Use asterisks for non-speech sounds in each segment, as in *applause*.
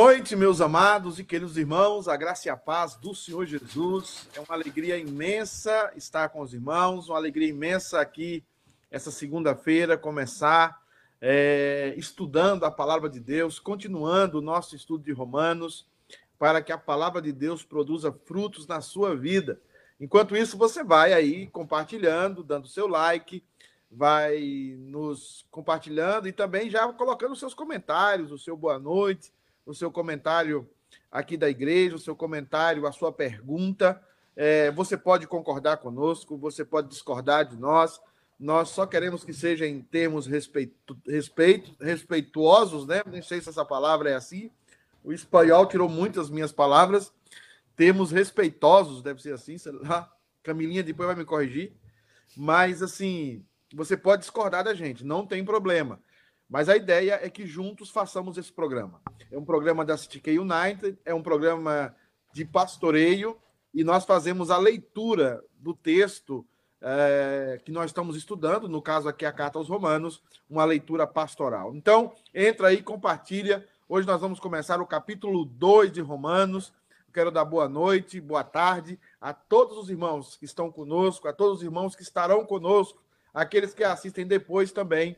Noite, meus amados e queridos irmãos, a graça e a paz do Senhor Jesus. É uma alegria imensa estar com os irmãos, uma alegria imensa aqui, essa segunda-feira, começar é, estudando a palavra de Deus, continuando o nosso estudo de Romanos, para que a palavra de Deus produza frutos na sua vida. Enquanto isso, você vai aí compartilhando, dando seu like, vai nos compartilhando e também já colocando seus comentários, o seu boa noite o seu comentário aqui da igreja, o seu comentário, a sua pergunta. É, você pode concordar conosco, você pode discordar de nós. Nós só queremos que seja em termos respeito, respeito, respeituosos, né? Nem sei se essa palavra é assim. O espanhol tirou muitas minhas palavras. Termos respeitosos, deve ser assim, sei lá. Camilinha depois vai me corrigir. Mas, assim, você pode discordar da gente, não tem problema. Mas a ideia é que juntos façamos esse programa. É um programa da CTK United, é um programa de pastoreio, e nós fazemos a leitura do texto é, que nós estamos estudando, no caso aqui a Carta aos Romanos, uma leitura pastoral. Então, entra aí, compartilha. Hoje nós vamos começar o capítulo 2 de Romanos. quero dar boa noite, boa tarde a todos os irmãos que estão conosco, a todos os irmãos que estarão conosco, aqueles que assistem depois também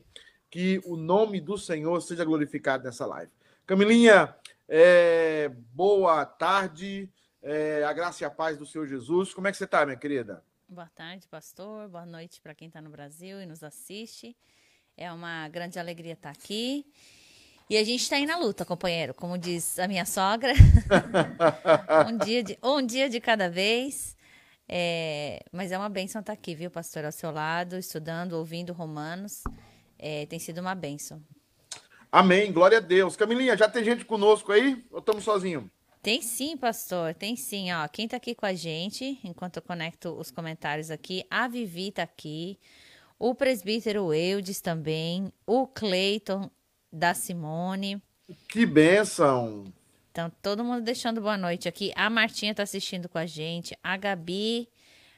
que o nome do Senhor seja glorificado nessa live. Camilinha, é, boa tarde, é, a graça e a paz do Senhor Jesus. Como é que você está, minha querida? Boa tarde, pastor. Boa noite para quem está no Brasil e nos assiste. É uma grande alegria estar aqui. E a gente está aí na luta, companheiro, como diz a minha sogra. *laughs* um, dia de, um dia de cada vez. É, mas é uma bênção estar aqui, viu, pastor, ao seu lado, estudando, ouvindo Romanos. É, tem sido uma bênção. Amém, glória a Deus. Camilinha, já tem gente conosco aí ou estamos sozinhos? Tem sim, pastor, tem sim. Ó, quem está aqui com a gente, enquanto eu conecto os comentários aqui, a Vivi está aqui, o presbítero Eudes também, o Cleiton da Simone. Que benção! Então, todo mundo deixando boa noite aqui. A Martinha está assistindo com a gente, a Gabi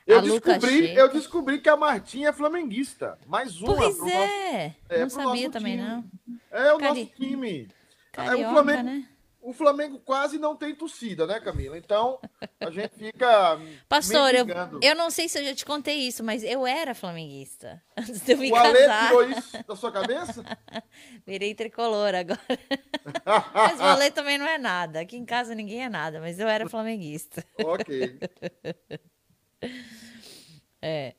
eu descobri, eu descobri que a Martinha é flamenguista. Mais uma. Pois é. Nosso, é. Não sabia também, time. não. É o Cari... nosso time. Carioca, o Flamengo, né? O Flamengo quase não tem torcida, né, Camila? Então, a gente fica. Pastor, eu, eu não sei se eu já te contei isso, mas eu era flamenguista. *laughs* Antes de eu me o casar. tirou isso da sua cabeça? *laughs* Virei tricolor agora. *laughs* mas o Ale também não é nada. Aqui em casa ninguém é nada, mas eu era flamenguista. ok. *laughs* É.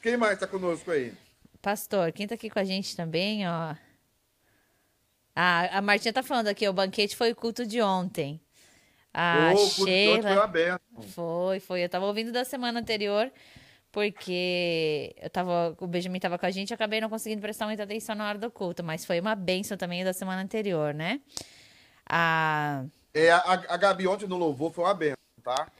Quem mais está conosco aí? Pastor, quem está aqui com a gente também, ó. Ah, a Martinha tá falando aqui, o banquete foi o culto de ontem. A oh, Sheila... foi aberto. Foi, foi. Eu tava ouvindo da semana anterior, porque eu tava, o Benjamin tava com a gente e acabei não conseguindo prestar muita atenção na hora do culto, mas foi uma benção também da semana anterior, né? A... É, a, a Gabi ontem no louvor foi uma benção, tá?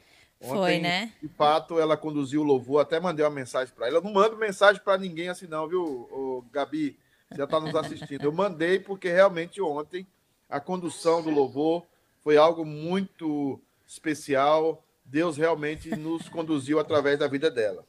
Ontem, Foi, né? De fato, ela conduziu o louvor, até mandei uma mensagem para ela. Eu não mando mensagem para ninguém assim, não, viu, o Gabi? Já está nos assistindo. Eu mandei porque realmente ontem a condução do louvor foi algo muito especial. Deus realmente nos conduziu através da vida dela.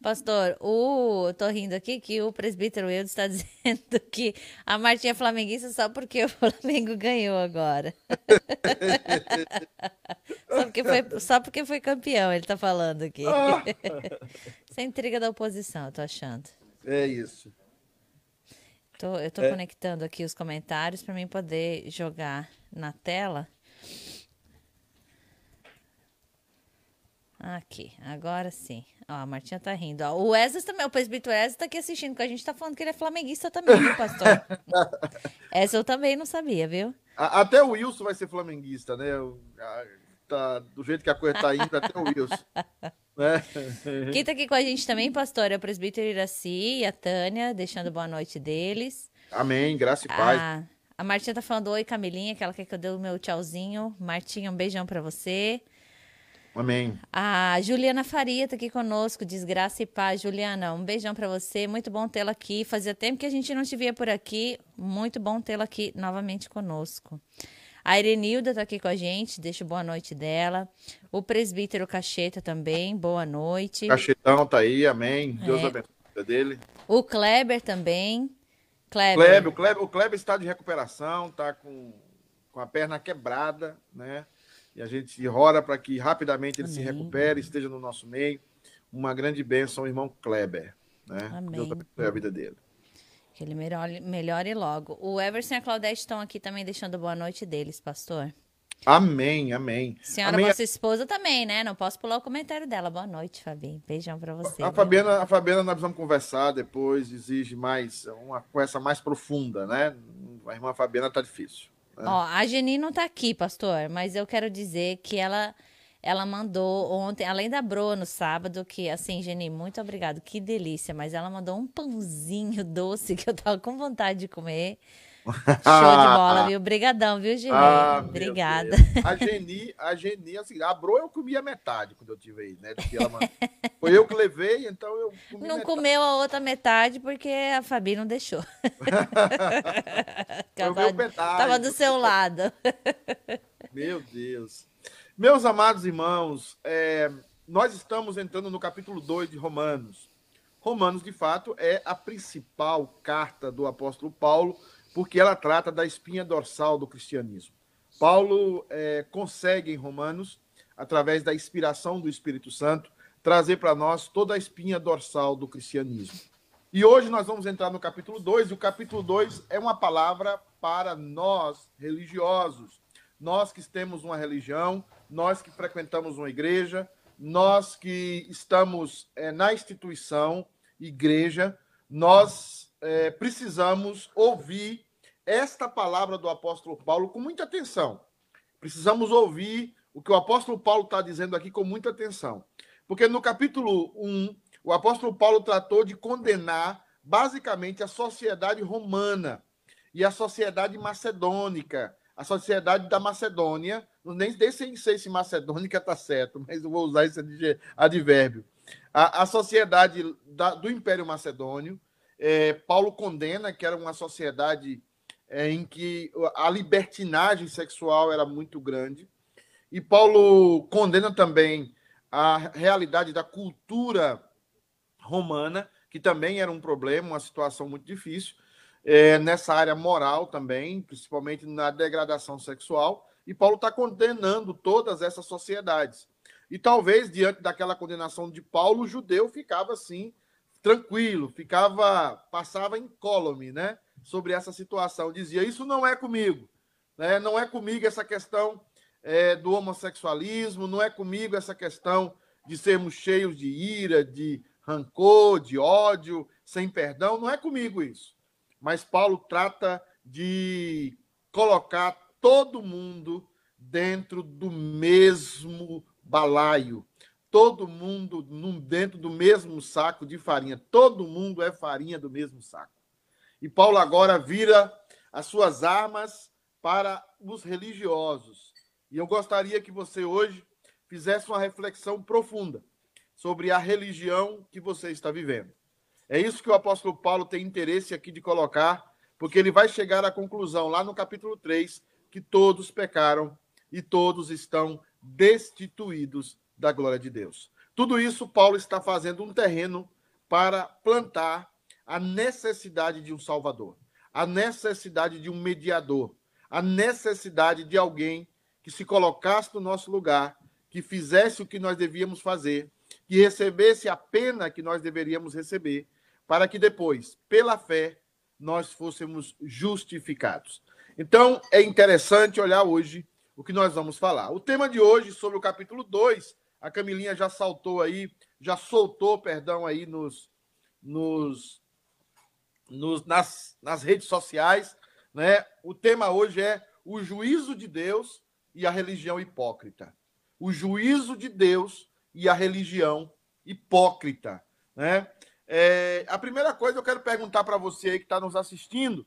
Pastor, o tô rindo aqui que o presbítero Eudes está *laughs* dizendo que a Martinha é flamenguista só porque o Flamengo ganhou agora. *laughs* só, porque foi, só porque foi campeão, ele está falando aqui. Ah. *laughs* Isso é intriga da oposição, eu tô achando. É isso. Tô, eu tô é. conectando aqui os comentários para mim poder jogar na tela. Aqui, agora sim. Ó, a Martinha tá rindo. Ó, o Wesley também, o presbítero Wesley tá aqui assistindo, que a gente tá falando que ele é flamenguista também, viu, pastor? *laughs* Essa eu também não sabia, viu? Até o Wilson vai ser flamenguista, né? Tá, do jeito que a coisa tá indo, até o Wilson. *laughs* né? Quem tá aqui com a gente também, pastor, é o presbítero Iraci e a Tânia, deixando boa noite deles. Amém, graça e paz. A, a Martinha tá falando oi, Camilinha, que ela quer que eu dê o meu tchauzinho. Martinha, um beijão para você. Amém. A Juliana Faria está aqui conosco, desgraça e paz. Juliana, um beijão para você. Muito bom tê-la aqui. Fazia tempo que a gente não te via por aqui. Muito bom tê-la aqui novamente conosco. A Irenilda está aqui com a gente, deixa boa noite dela. O presbítero Cacheta também, boa noite. Cachetão tá aí, amém. Deus é. abençoe dele. O Kleber também. Kleber. Kleber, o Kleber, o Kleber está de recuperação, está com com a perna quebrada, né? E a gente ora para que rapidamente ele Amém. se recupere, esteja no nosso meio. Uma grande bênção, irmão Kleber. Né? Amém. Deus abençoe a vida dele. Que ele melhore, melhore logo. O Everson e a Claudete estão aqui também deixando boa noite deles, pastor. Amém, amém. Senhora, amém. vossa esposa também, né? Não posso pular o comentário dela. Boa noite, Fabi. Beijão para você. A Fabiana, a Fabiana, nós vamos conversar depois, exige mais uma conversa mais profunda, né? A irmã Fabiana tá difícil. Né? Ó, a Geni não tá aqui, pastor, mas eu quero dizer que ela ela mandou ontem, além da broa no sábado, que assim, Geni, muito obrigado, que delícia, mas ela mandou um pãozinho *laughs* doce que eu tava com vontade de comer. Show de *laughs* bola, viu? Obrigadão, viu, Geni? Ah, Obrigada. A Geni, a Geni, assim, a Bro eu comia metade quando eu tive aí, né? Ela... *laughs* Foi eu que levei, então eu Não metade. comeu a outra metade porque a Fabi não deixou. *laughs* tava, tava do seu lado. Meu Deus. Meus amados irmãos, é, nós estamos entrando no capítulo 2 de Romanos. Romanos, de fato, é a principal carta do apóstolo Paulo porque ela trata da espinha dorsal do cristianismo. Paulo é, consegue em Romanos, através da inspiração do Espírito Santo, trazer para nós toda a espinha dorsal do cristianismo. E hoje nós vamos entrar no capítulo 2, e o capítulo 2 é uma palavra para nós religiosos, nós que temos uma religião, nós que frequentamos uma igreja, nós que estamos é, na instituição, igreja, nós é, precisamos ouvir esta palavra do apóstolo Paulo com muita atenção. Precisamos ouvir o que o apóstolo Paulo está dizendo aqui com muita atenção. Porque no capítulo 1, o apóstolo Paulo tratou de condenar basicamente a sociedade romana e a sociedade macedônica, a sociedade da Macedônia, nem, nem sei se macedônica está certo, *laughs* mas eu vou usar esse advérbio. A, a sociedade da, do Império Macedônio, é, Paulo condena que era uma sociedade é, em que a libertinagem sexual era muito grande. E Paulo condena também a realidade da cultura romana, que também era um problema, uma situação muito difícil, é, nessa área moral também, principalmente na degradação sexual. E Paulo está condenando todas essas sociedades. E talvez, diante daquela condenação de Paulo, o judeu ficava assim, tranquilo, ficava, passava incólume, né, sobre essa situação. Dizia: Isso não é comigo, né? não é comigo essa questão é, do homossexualismo, não é comigo essa questão de sermos cheios de ira, de rancor, de ódio, sem perdão, não é comigo isso. Mas Paulo trata de colocar todo mundo dentro do mesmo balaio, todo mundo dentro do mesmo saco de farinha. Todo mundo é farinha do mesmo saco. E Paulo agora vira as suas armas para os religiosos. E eu gostaria que você hoje fizesse uma reflexão profunda sobre a religião que você está vivendo. É isso que o apóstolo Paulo tem interesse aqui de colocar, porque ele vai chegar à conclusão lá no capítulo 3 que todos pecaram e todos estão destituídos da glória de Deus. Tudo isso Paulo está fazendo um terreno para plantar a necessidade de um Salvador, a necessidade de um mediador, a necessidade de alguém que se colocasse no nosso lugar, que fizesse o que nós devíamos fazer, que recebesse a pena que nós deveríamos receber, para que depois, pela fé, nós fôssemos justificados. Então, é interessante olhar hoje o que nós vamos falar. O tema de hoje, sobre o capítulo 2, a Camilinha já saltou aí, já soltou, perdão, aí nos, nos, nos nas, nas redes sociais, né? O tema hoje é o juízo de Deus e a religião hipócrita. O juízo de Deus e a religião hipócrita, né? É, a primeira coisa eu quero perguntar para você aí que está nos assistindo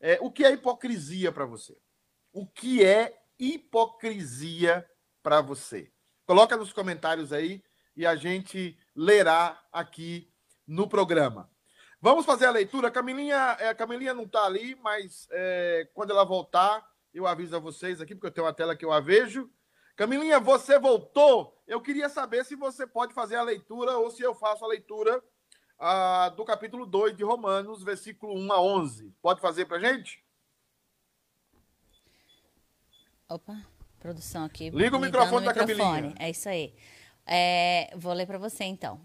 é o que é hipocrisia para você? O que é hipocrisia para você? Coloca nos comentários aí e a gente lerá aqui no programa. Vamos fazer a leitura. Camilinha, é, a Camilinha não está ali, mas é, quando ela voltar, eu aviso a vocês aqui, porque eu tenho uma tela que eu a vejo. Camilinha, você voltou? Eu queria saber se você pode fazer a leitura ou se eu faço a leitura ah, do capítulo 2 de Romanos, versículo 1 a 11. Pode fazer para gente? Opa, produção aqui. Liga o microfone da Camilinha. É isso aí. É, vou ler para você então.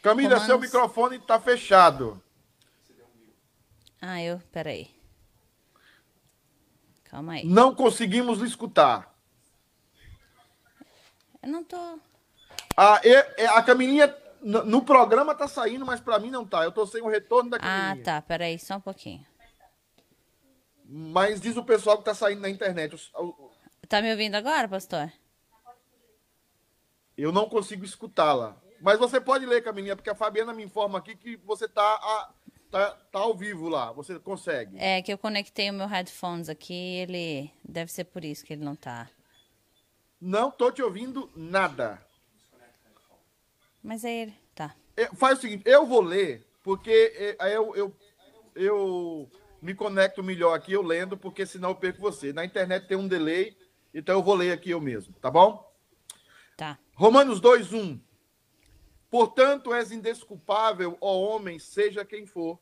Camila, Romanos... seu microfone está fechado. Ah, eu. Peraí. Calma aí. Não conseguimos escutar. Eu não tô. Ah, e, a Camilinha no, no, programa tá saindo, mas para mim não tá. Eu tô sem o retorno da Camilinha. Ah, tá. Peraí, só um pouquinho. Mas diz o pessoal que tá saindo na internet. Tá me ouvindo agora, pastor? Eu não consigo escutá-la. Mas você pode ler, Camilinha, porque a Fabiana me informa aqui que você tá, a, tá, tá ao vivo lá. Você consegue. É que eu conectei o meu headphones aqui, ele deve ser por isso que ele não tá. Não tô te ouvindo nada. Mas é ele, tá. É, faz o seguinte, eu vou ler, porque é, eu, eu, eu me conecto melhor aqui eu lendo, porque senão eu perco você. Na internet tem um delay, então eu vou ler aqui eu mesmo, tá bom? Tá. Romanos 2:1. Portanto, és indesculpável, ó homem, seja quem for,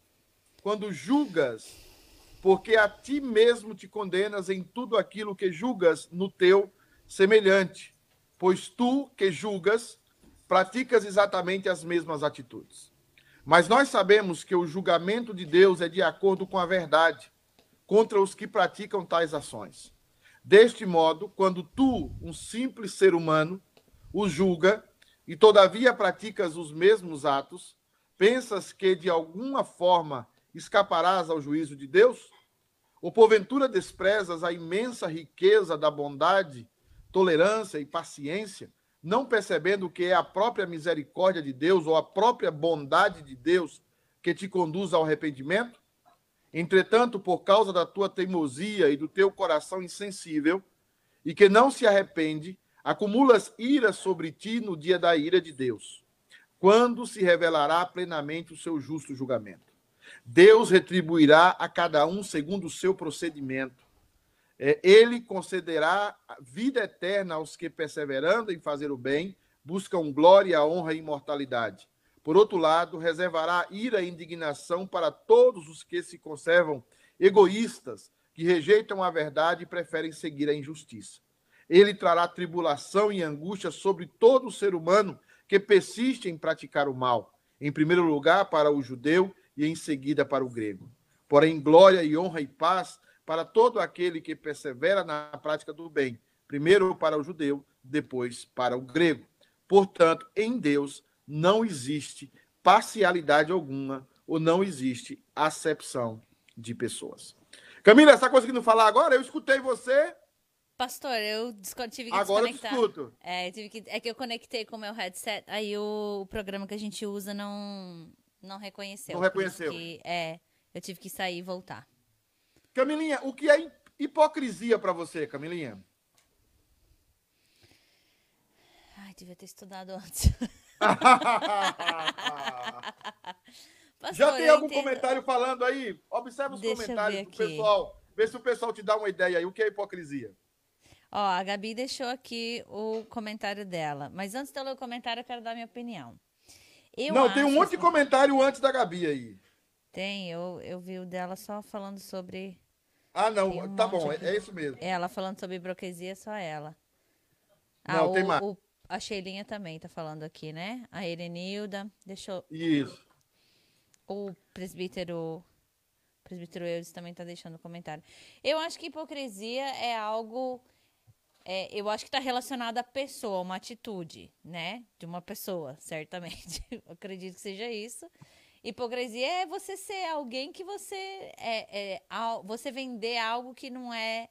quando julgas, porque a ti mesmo te condenas em tudo aquilo que julgas no teu semelhante, pois tu que julgas praticas exatamente as mesmas atitudes. Mas nós sabemos que o julgamento de Deus é de acordo com a verdade contra os que praticam tais ações. Deste modo, quando tu, um simples ser humano, o julga e todavia praticas os mesmos atos, pensas que de alguma forma escaparás ao juízo de Deus? Ou porventura desprezas a imensa riqueza da bondade, tolerância e paciência? não percebendo que é a própria misericórdia de Deus ou a própria bondade de Deus que te conduz ao arrependimento? Entretanto, por causa da tua teimosia e do teu coração insensível, e que não se arrepende, acumulas ira sobre ti no dia da ira de Deus, quando se revelará plenamente o seu justo julgamento. Deus retribuirá a cada um segundo o seu procedimento é, ele concederá vida eterna aos que, perseverando em fazer o bem, buscam glória, honra e imortalidade. Por outro lado, reservará ira e indignação para todos os que se conservam egoístas, que rejeitam a verdade e preferem seguir a injustiça. Ele trará tribulação e angústia sobre todo ser humano que persiste em praticar o mal, em primeiro lugar para o judeu e em seguida para o grego. Porém, glória e honra e paz para todo aquele que persevera na prática do bem, primeiro para o judeu, depois para o grego. Portanto, em Deus não existe parcialidade alguma ou não existe acepção de pessoas. Camila, está conseguindo falar agora? Eu escutei você. Pastor, eu tive que Agora desconectar. eu escuto. É, tive que, é que eu conectei com o meu headset, aí o, o programa que a gente usa não, não reconheceu. Não reconheceu. Que, é, eu tive que sair e voltar. Camilinha, o que é hipocrisia para você, Camilinha? Ai, devia ter estudado antes. *laughs* Pastor, *laughs* Já tem algum entendo... comentário falando aí? Observe os Deixa comentários do pessoal. Vê se o pessoal te dá uma ideia aí. O que é hipocrisia? Ó, a Gabi deixou aqui o comentário dela. Mas antes de eu ler o comentário, eu quero dar minha opinião. Eu Não, tem um monte de comentário antes da Gabi aí. Tem, eu, eu vi o dela só falando sobre ah, não, um tá bom, é, é, isso mesmo. Ela falando sobre hipocrisia, só ela. Ah, não, tem mais. O, a Sheilinha também tá falando aqui, né? A Erenilda, deixa eu... Isso. O presbítero... O presbítero Eudes também tá deixando comentário. Eu acho que hipocrisia é algo... É, eu acho que está relacionado à pessoa, uma atitude, né? De uma pessoa, *laughs* certamente. Eu acredito que seja isso. Hipocrisia é você ser alguém que você é, é você vender algo que não é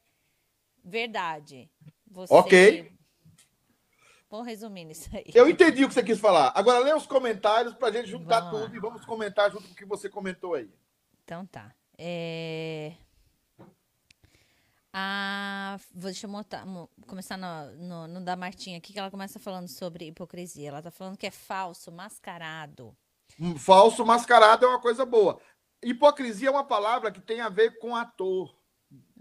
verdade. Você... Ok. Vou resumir isso aí. Eu entendi o que você quis falar. Agora lê os comentários para a gente juntar vamos tudo lá. e vamos comentar junto com o que você comentou aí. Então tá. É... Ah, deixa eu montar, começar no, no, no da Martinha aqui, que ela começa falando sobre hipocrisia. Ela tá falando que é falso, mascarado. Falso mascarado é uma coisa boa. Hipocrisia é uma palavra que tem a ver com ator,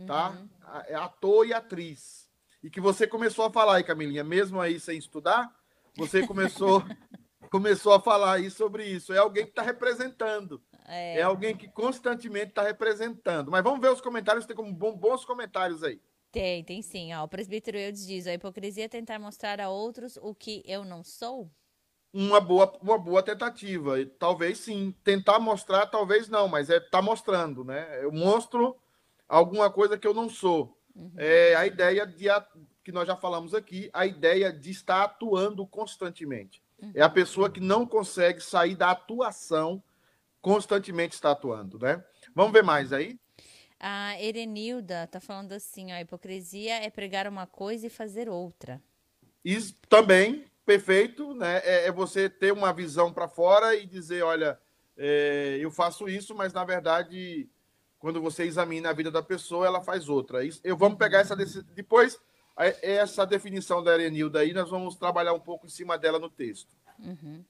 tá? Uhum. É ator e atriz. E que você começou a falar aí, Camilinha, mesmo aí sem estudar, você começou *laughs* começou a falar aí sobre isso. É alguém que está representando. É. é. alguém que constantemente está representando. Mas vamos ver os comentários, tem como bons comentários aí. Tem, tem sim. Ó, o presbítero Eudes diz: a hipocrisia é tentar mostrar a outros o que eu não sou? Uma boa, uma boa tentativa. Talvez sim. Tentar mostrar, talvez não, mas é tá mostrando, né? Eu mostro alguma coisa que eu não sou. Uhum. É a ideia de que nós já falamos aqui, a ideia de estar atuando constantemente. Uhum. É a pessoa que não consegue sair da atuação, constantemente está atuando, né? Vamos ver mais aí? A Erenilda está falando assim, ó, a hipocrisia é pregar uma coisa e fazer outra. Isso também, perfeito, né? É, é você ter uma visão para fora e dizer, olha, é, eu faço isso, mas na verdade, quando você examina a vida da pessoa, ela faz outra. Isso, eu vamos pegar essa depois essa definição da Erenilda aí, nós vamos trabalhar um pouco em cima dela no texto. Uhum.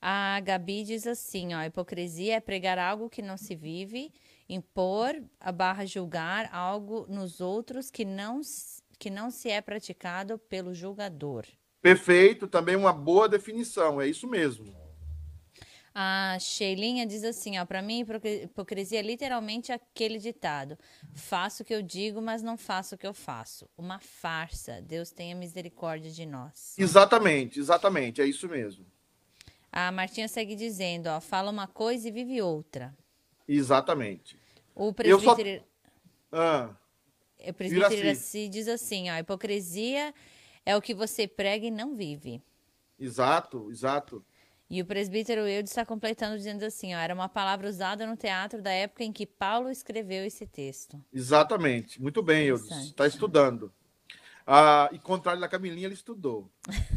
A Gabi diz assim, ó, a hipocrisia é pregar algo que não se vive impor a barra julgar algo nos outros que não, que não se é praticado pelo julgador. Perfeito, também uma boa definição, é isso mesmo. A Sheilinha diz assim, ó, para mim hipocrisia é literalmente aquele ditado: faço o que eu digo, mas não faço o que eu faço. Uma farsa. Deus tenha misericórdia de nós. Exatamente, exatamente, é isso mesmo. A Martinha segue dizendo, ó, fala uma coisa e vive outra. Exatamente. O presbítero, só... ah, o presbítero Iraci diz assim, ó, a hipocrisia é o que você prega e não vive. Exato, exato. E o presbítero Eudes está completando dizendo assim, ó, era uma palavra usada no teatro da época em que Paulo escreveu esse texto. Exatamente. Muito bem, Eudes. Está estudando. Ah, e contrário da Camilinha, ele estudou.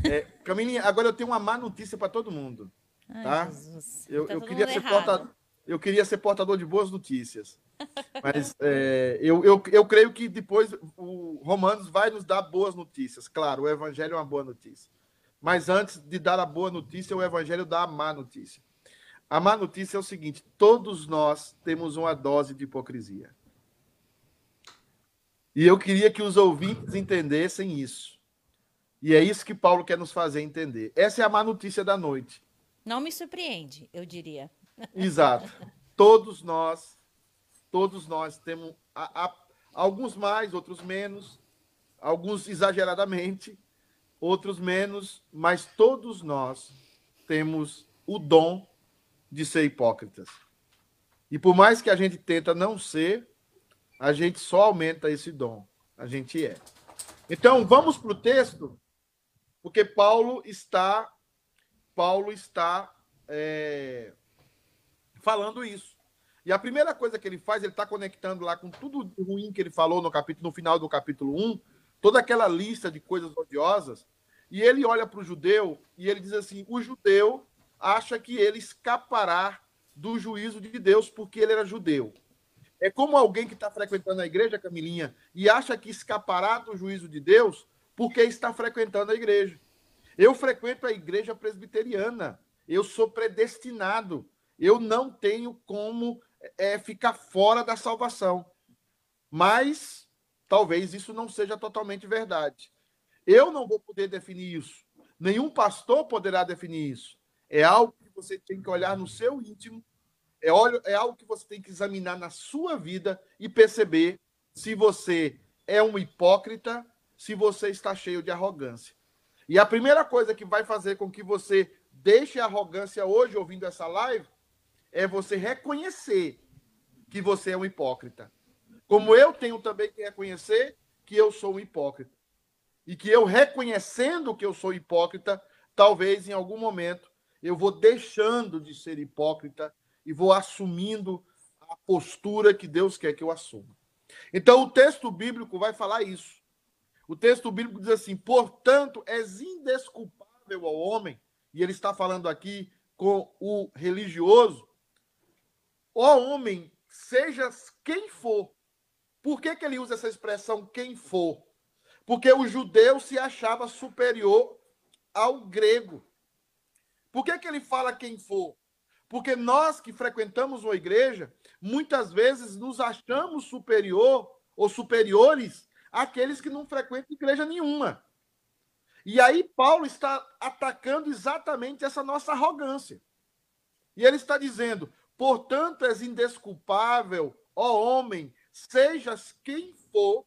É, *laughs* Camilinha, agora eu tenho uma má notícia para todo mundo. Ai, tá? Jesus. Eu, tá eu queria ser porta, eu queria ser portador de boas notícias. *laughs* Mas é, eu, eu, eu creio que depois o Romanos vai nos dar boas notícias. Claro, o Evangelho é uma boa notícia. Mas antes de dar a boa notícia, o Evangelho dá a má notícia. A má notícia é o seguinte: todos nós temos uma dose de hipocrisia. E eu queria que os ouvintes entendessem isso. E é isso que Paulo quer nos fazer entender. Essa é a má notícia da noite. Não me surpreende, eu diria. Exato. Todos nós, todos nós temos a, a, alguns mais, outros menos, alguns exageradamente, outros menos, mas todos nós temos o dom de ser hipócritas. E por mais que a gente tenta não ser, a gente só aumenta esse dom. A gente é. Então, vamos para o texto, porque Paulo está Paulo está é, falando isso. E a primeira coisa que ele faz, ele está conectando lá com tudo ruim que ele falou no capítulo, no final do capítulo 1, toda aquela lista de coisas odiosas, e ele olha para o judeu e ele diz assim: o judeu acha que ele escapará do juízo de Deus porque ele era judeu. É como alguém que está frequentando a igreja, Camilinha, e acha que escapará do juízo de Deus porque está frequentando a igreja. Eu frequento a igreja presbiteriana. Eu sou predestinado eu não tenho como é, ficar fora da salvação. Mas talvez isso não seja totalmente verdade. Eu não vou poder definir isso. Nenhum pastor poderá definir isso. É algo que você tem que olhar no seu íntimo, é, é algo que você tem que examinar na sua vida e perceber se você é um hipócrita, se você está cheio de arrogância. E a primeira coisa que vai fazer com que você deixe a arrogância hoje ouvindo essa live é você reconhecer que você é um hipócrita. Como eu tenho também que reconhecer que eu sou um hipócrita. E que eu reconhecendo que eu sou hipócrita, talvez em algum momento eu vou deixando de ser hipócrita e vou assumindo a postura que Deus quer que eu assuma. Então o texto bíblico vai falar isso. O texto bíblico diz assim: portanto, és indesculpável ao homem, e ele está falando aqui com o religioso, ó homem, sejas quem for. Por que, que ele usa essa expressão quem for? Porque o judeu se achava superior ao grego. Por que, que ele fala quem for? Porque nós que frequentamos uma igreja, muitas vezes nos achamos superior ou superiores àqueles que não frequentam igreja nenhuma. E aí Paulo está atacando exatamente essa nossa arrogância. E ele está dizendo: Portanto, és indesculpável, ó homem, sejas quem for,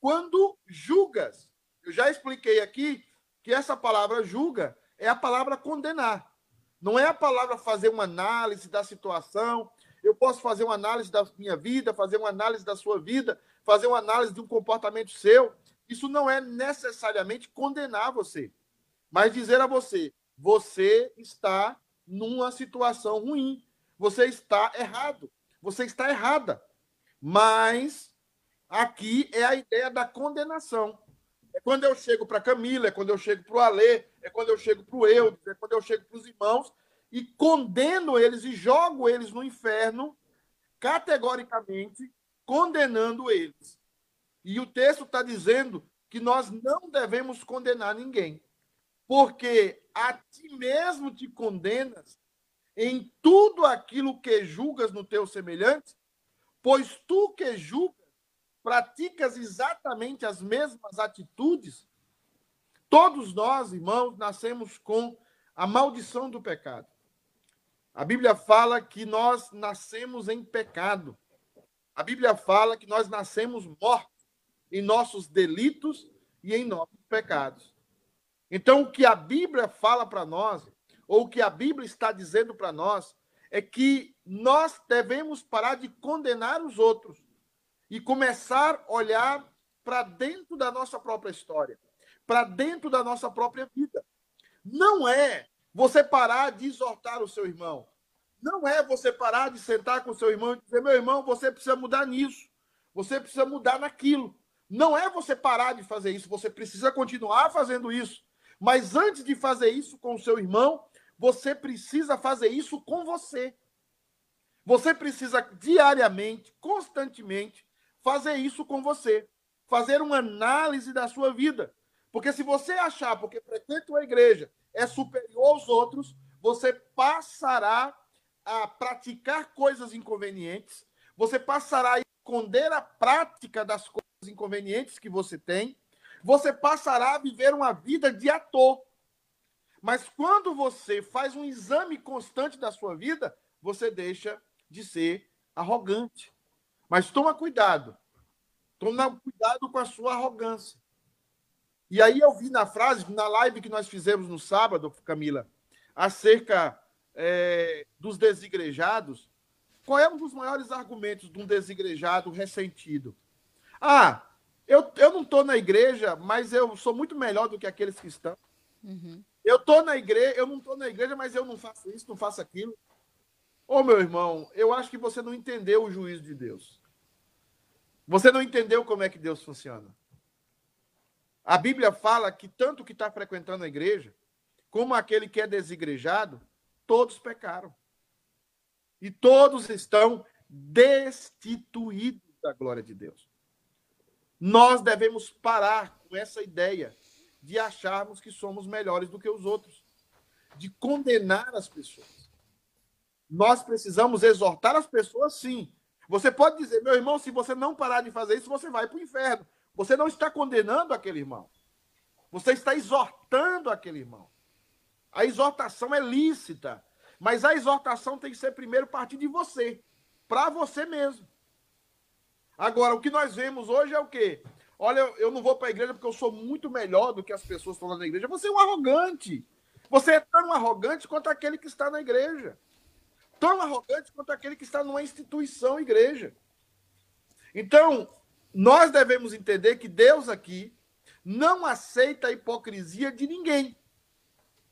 quando julgas. Eu já expliquei aqui que essa palavra julga é a palavra condenar. Não é a palavra fazer uma análise da situação. Eu posso fazer uma análise da minha vida, fazer uma análise da sua vida, fazer uma análise de um comportamento seu. Isso não é necessariamente condenar você, mas dizer a você: você está numa situação ruim, você está errado, você está errada. Mas aqui é a ideia da condenação. É quando eu chego para Camila, é quando eu chego para o Alê, é quando eu chego para o Eudes, é quando eu chego para os irmãos e condeno eles e jogo eles no inferno, categoricamente condenando eles. E o texto está dizendo que nós não devemos condenar ninguém, porque a ti mesmo te condenas em tudo aquilo que julgas no teu semelhante, pois tu que julgas praticas exatamente as mesmas atitudes, todos nós, irmãos, nascemos com a maldição do pecado. A Bíblia fala que nós nascemos em pecado. A Bíblia fala que nós nascemos mortos em nossos delitos e em nossos pecados. Então, o que a Bíblia fala para nós, ou o que a Bíblia está dizendo para nós, é que nós devemos parar de condenar os outros e começar a olhar para dentro da nossa própria história, para dentro da nossa própria vida. Não é você parar de exortar o seu irmão. Não é você parar de sentar com o seu irmão e dizer: meu irmão, você precisa mudar nisso, você precisa mudar naquilo. Não é você parar de fazer isso, você precisa continuar fazendo isso. Mas antes de fazer isso com o seu irmão, você precisa fazer isso com você. Você precisa diariamente, constantemente, fazer isso com você, fazer uma análise da sua vida. Porque se você achar, porque frequenta uma igreja, é superior aos outros, você passará a praticar coisas inconvenientes, você passará a esconder a prática das coisas inconvenientes que você tem, você passará a viver uma vida de ator. Mas quando você faz um exame constante da sua vida, você deixa de ser arrogante. Mas toma cuidado. Toma cuidado com a sua arrogância. E aí eu vi na frase, na live que nós fizemos no sábado, Camila, acerca é, dos desigrejados, qual é um dos maiores argumentos de um desigrejado ressentido? Ah, eu, eu não estou na igreja, mas eu sou muito melhor do que aqueles que estão. Uhum. Eu estou na igreja, eu não estou na igreja, mas eu não faço isso, não faço aquilo. Ô, meu irmão, eu acho que você não entendeu o juízo de Deus. Você não entendeu como é que Deus funciona. A Bíblia fala que tanto que está frequentando a igreja, como aquele que é desigrejado, todos pecaram. E todos estão destituídos da glória de Deus. Nós devemos parar com essa ideia de acharmos que somos melhores do que os outros, de condenar as pessoas. Nós precisamos exortar as pessoas, sim. Você pode dizer, meu irmão, se você não parar de fazer isso, você vai para o inferno. Você não está condenando aquele irmão. Você está exortando aquele irmão. A exortação é lícita, mas a exortação tem que ser primeiro partir de você, para você mesmo. Agora, o que nós vemos hoje é o quê? Olha, eu não vou para a igreja porque eu sou muito melhor do que as pessoas que estão lá na igreja. Você é um arrogante. Você é tão arrogante quanto aquele que está na igreja tão arrogante quanto aquele que está numa instituição igreja. Então, nós devemos entender que Deus aqui não aceita a hipocrisia de ninguém.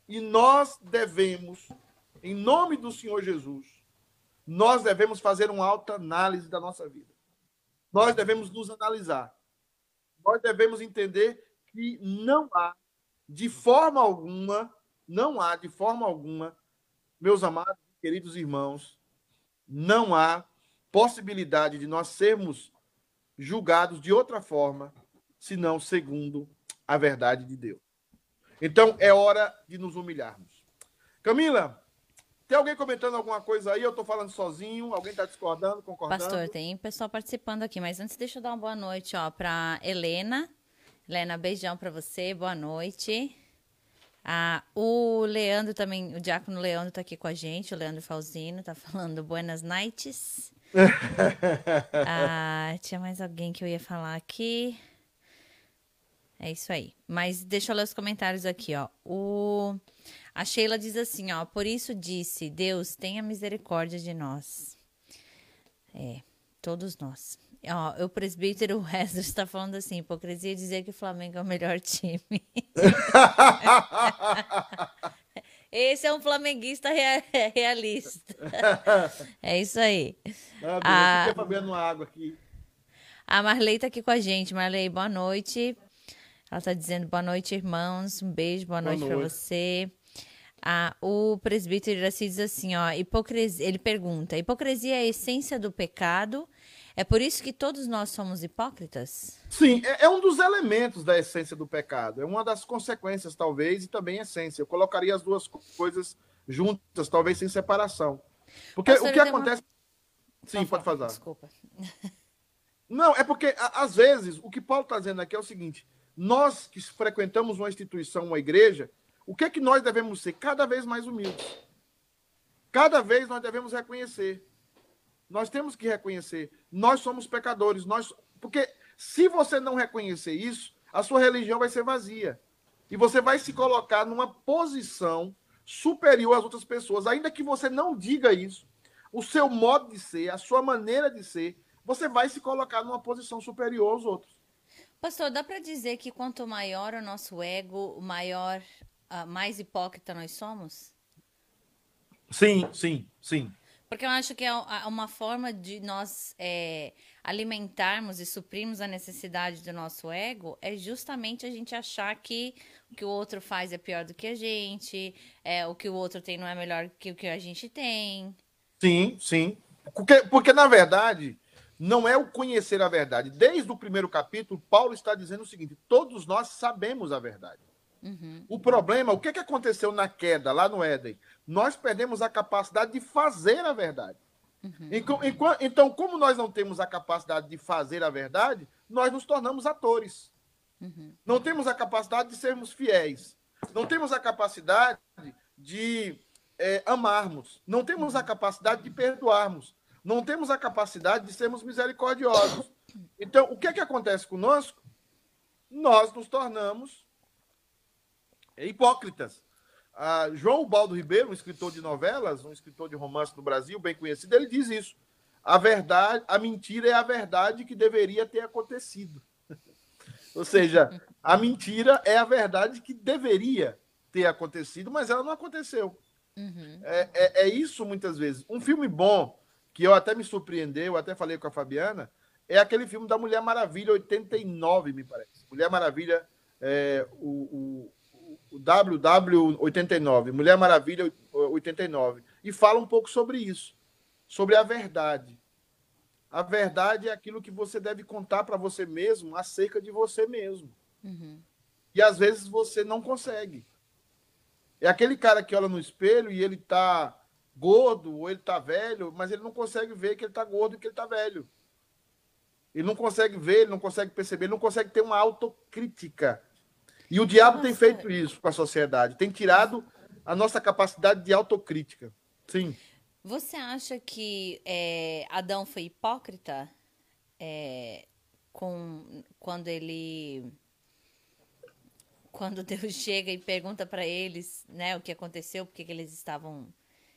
E nós devemos, em nome do Senhor Jesus, nós devemos fazer uma alta análise da nossa vida. Nós devemos nos analisar. Nós devemos entender que não há, de forma alguma, não há, de forma alguma, meus amados, queridos irmãos, não há possibilidade de nós sermos julgados de outra forma, senão segundo a verdade de Deus. Então é hora de nos humilharmos. Camila, tem alguém comentando alguma coisa aí? Eu estou falando sozinho? Alguém está discordando, concordando? Pastor, tem pessoal participando aqui, mas antes deixa eu dar uma boa noite ó para Helena. Helena, beijão para você, boa noite. Ah, o Leandro também, o Diácono Leandro está aqui com a gente, o Leandro Falzino está falando buenas noites. *laughs* ah, tinha mais alguém que eu ia falar aqui. É isso aí. Mas deixa eu ler os comentários aqui, ó. O... A Sheila diz assim, ó. Por isso disse, Deus, tenha misericórdia de nós. É, todos nós. Ó, o presbítero *laughs* Wesley está falando assim: hipocrisia é dizer que o Flamengo é o melhor time. *laughs* Esse é um flamenguista realista. *laughs* É isso aí. Ah, a... bebendo água aqui. A Marley está aqui com a gente. Marley, boa noite. Ela está dizendo boa noite, irmãos. Um beijo, boa, boa noite, noite. para você. Ah, o presbítero Iraci diz assim, ó, hipocrisia, ele pergunta, hipocrisia é a essência do pecado, é por isso que todos nós somos hipócritas? Sim, é, é, um dos elementos da essência do pecado, é uma das consequências, talvez, e também essência. Eu colocaria as duas coisas juntas, talvez sem separação. Porque Pastor, o que acontece... Uma... Sim, pode fazer. Desculpa. *laughs* Não, é porque, às vezes, o que Paulo está dizendo aqui é o seguinte, nós que frequentamos uma instituição, uma igreja, o que é que nós devemos ser? Cada vez mais humildes. Cada vez nós devemos reconhecer. Nós temos que reconhecer. Nós somos pecadores. Nós, porque se você não reconhecer isso, a sua religião vai ser vazia. E você vai se colocar numa posição superior às outras pessoas. Ainda que você não diga isso, o seu modo de ser, a sua maneira de ser, você vai se colocar numa posição superior aos outros. Pastor, dá para dizer que quanto maior o nosso ego, maior uh, mais hipócrita nós somos? Sim, sim, sim. Porque eu acho que é uma forma de nós é, alimentarmos e suprirmos a necessidade do nosso ego é justamente a gente achar que o que o outro faz é pior do que a gente, é, o que o outro tem não é melhor que o que a gente tem. Sim, sim. Porque, porque na verdade, não é o conhecer a verdade. Desde o primeiro capítulo, Paulo está dizendo o seguinte: todos nós sabemos a verdade. Uhum. O problema, o que, que aconteceu na queda lá no Éden? Nós perdemos a capacidade de fazer a verdade. Uhum. Então, como nós não temos a capacidade de fazer a verdade, nós nos tornamos atores. Uhum. Não temos a capacidade de sermos fiéis. Não temos a capacidade de é, amarmos. Não temos a uhum. capacidade de perdoarmos. Não temos a capacidade de sermos misericordiosos. Então, o que, é que acontece conosco? Nós nos tornamos hipócritas. Ah, João Baldo Ribeiro, um escritor de novelas, um escritor de romance no Brasil, bem conhecido, ele diz isso. A verdade, a mentira é a verdade que deveria ter acontecido. *laughs* Ou seja, a mentira é a verdade que deveria ter acontecido, mas ela não aconteceu. Uhum. É, é, é, isso muitas vezes. Um filme bom, que eu até me surpreendeu, eu até falei com a Fabiana, é aquele filme da Mulher Maravilha, 89, me parece. Mulher Maravilha, é, o, o WW89, Mulher Maravilha 89, e fala um pouco sobre isso, sobre a verdade. A verdade é aquilo que você deve contar para você mesmo acerca de você mesmo. Uhum. E às vezes você não consegue. É aquele cara que olha no espelho e ele tá gordo ou ele tá velho, mas ele não consegue ver que ele tá gordo e que ele tá velho. Ele não consegue ver, ele não consegue perceber, ele não consegue ter uma autocrítica e o diabo nossa. tem feito isso com a sociedade, tem tirado a nossa capacidade de autocrítica. Sim. Você acha que é, Adão foi hipócrita é, com quando ele quando Deus *laughs* chega e pergunta para eles, né, o que aconteceu, porque que eles estavam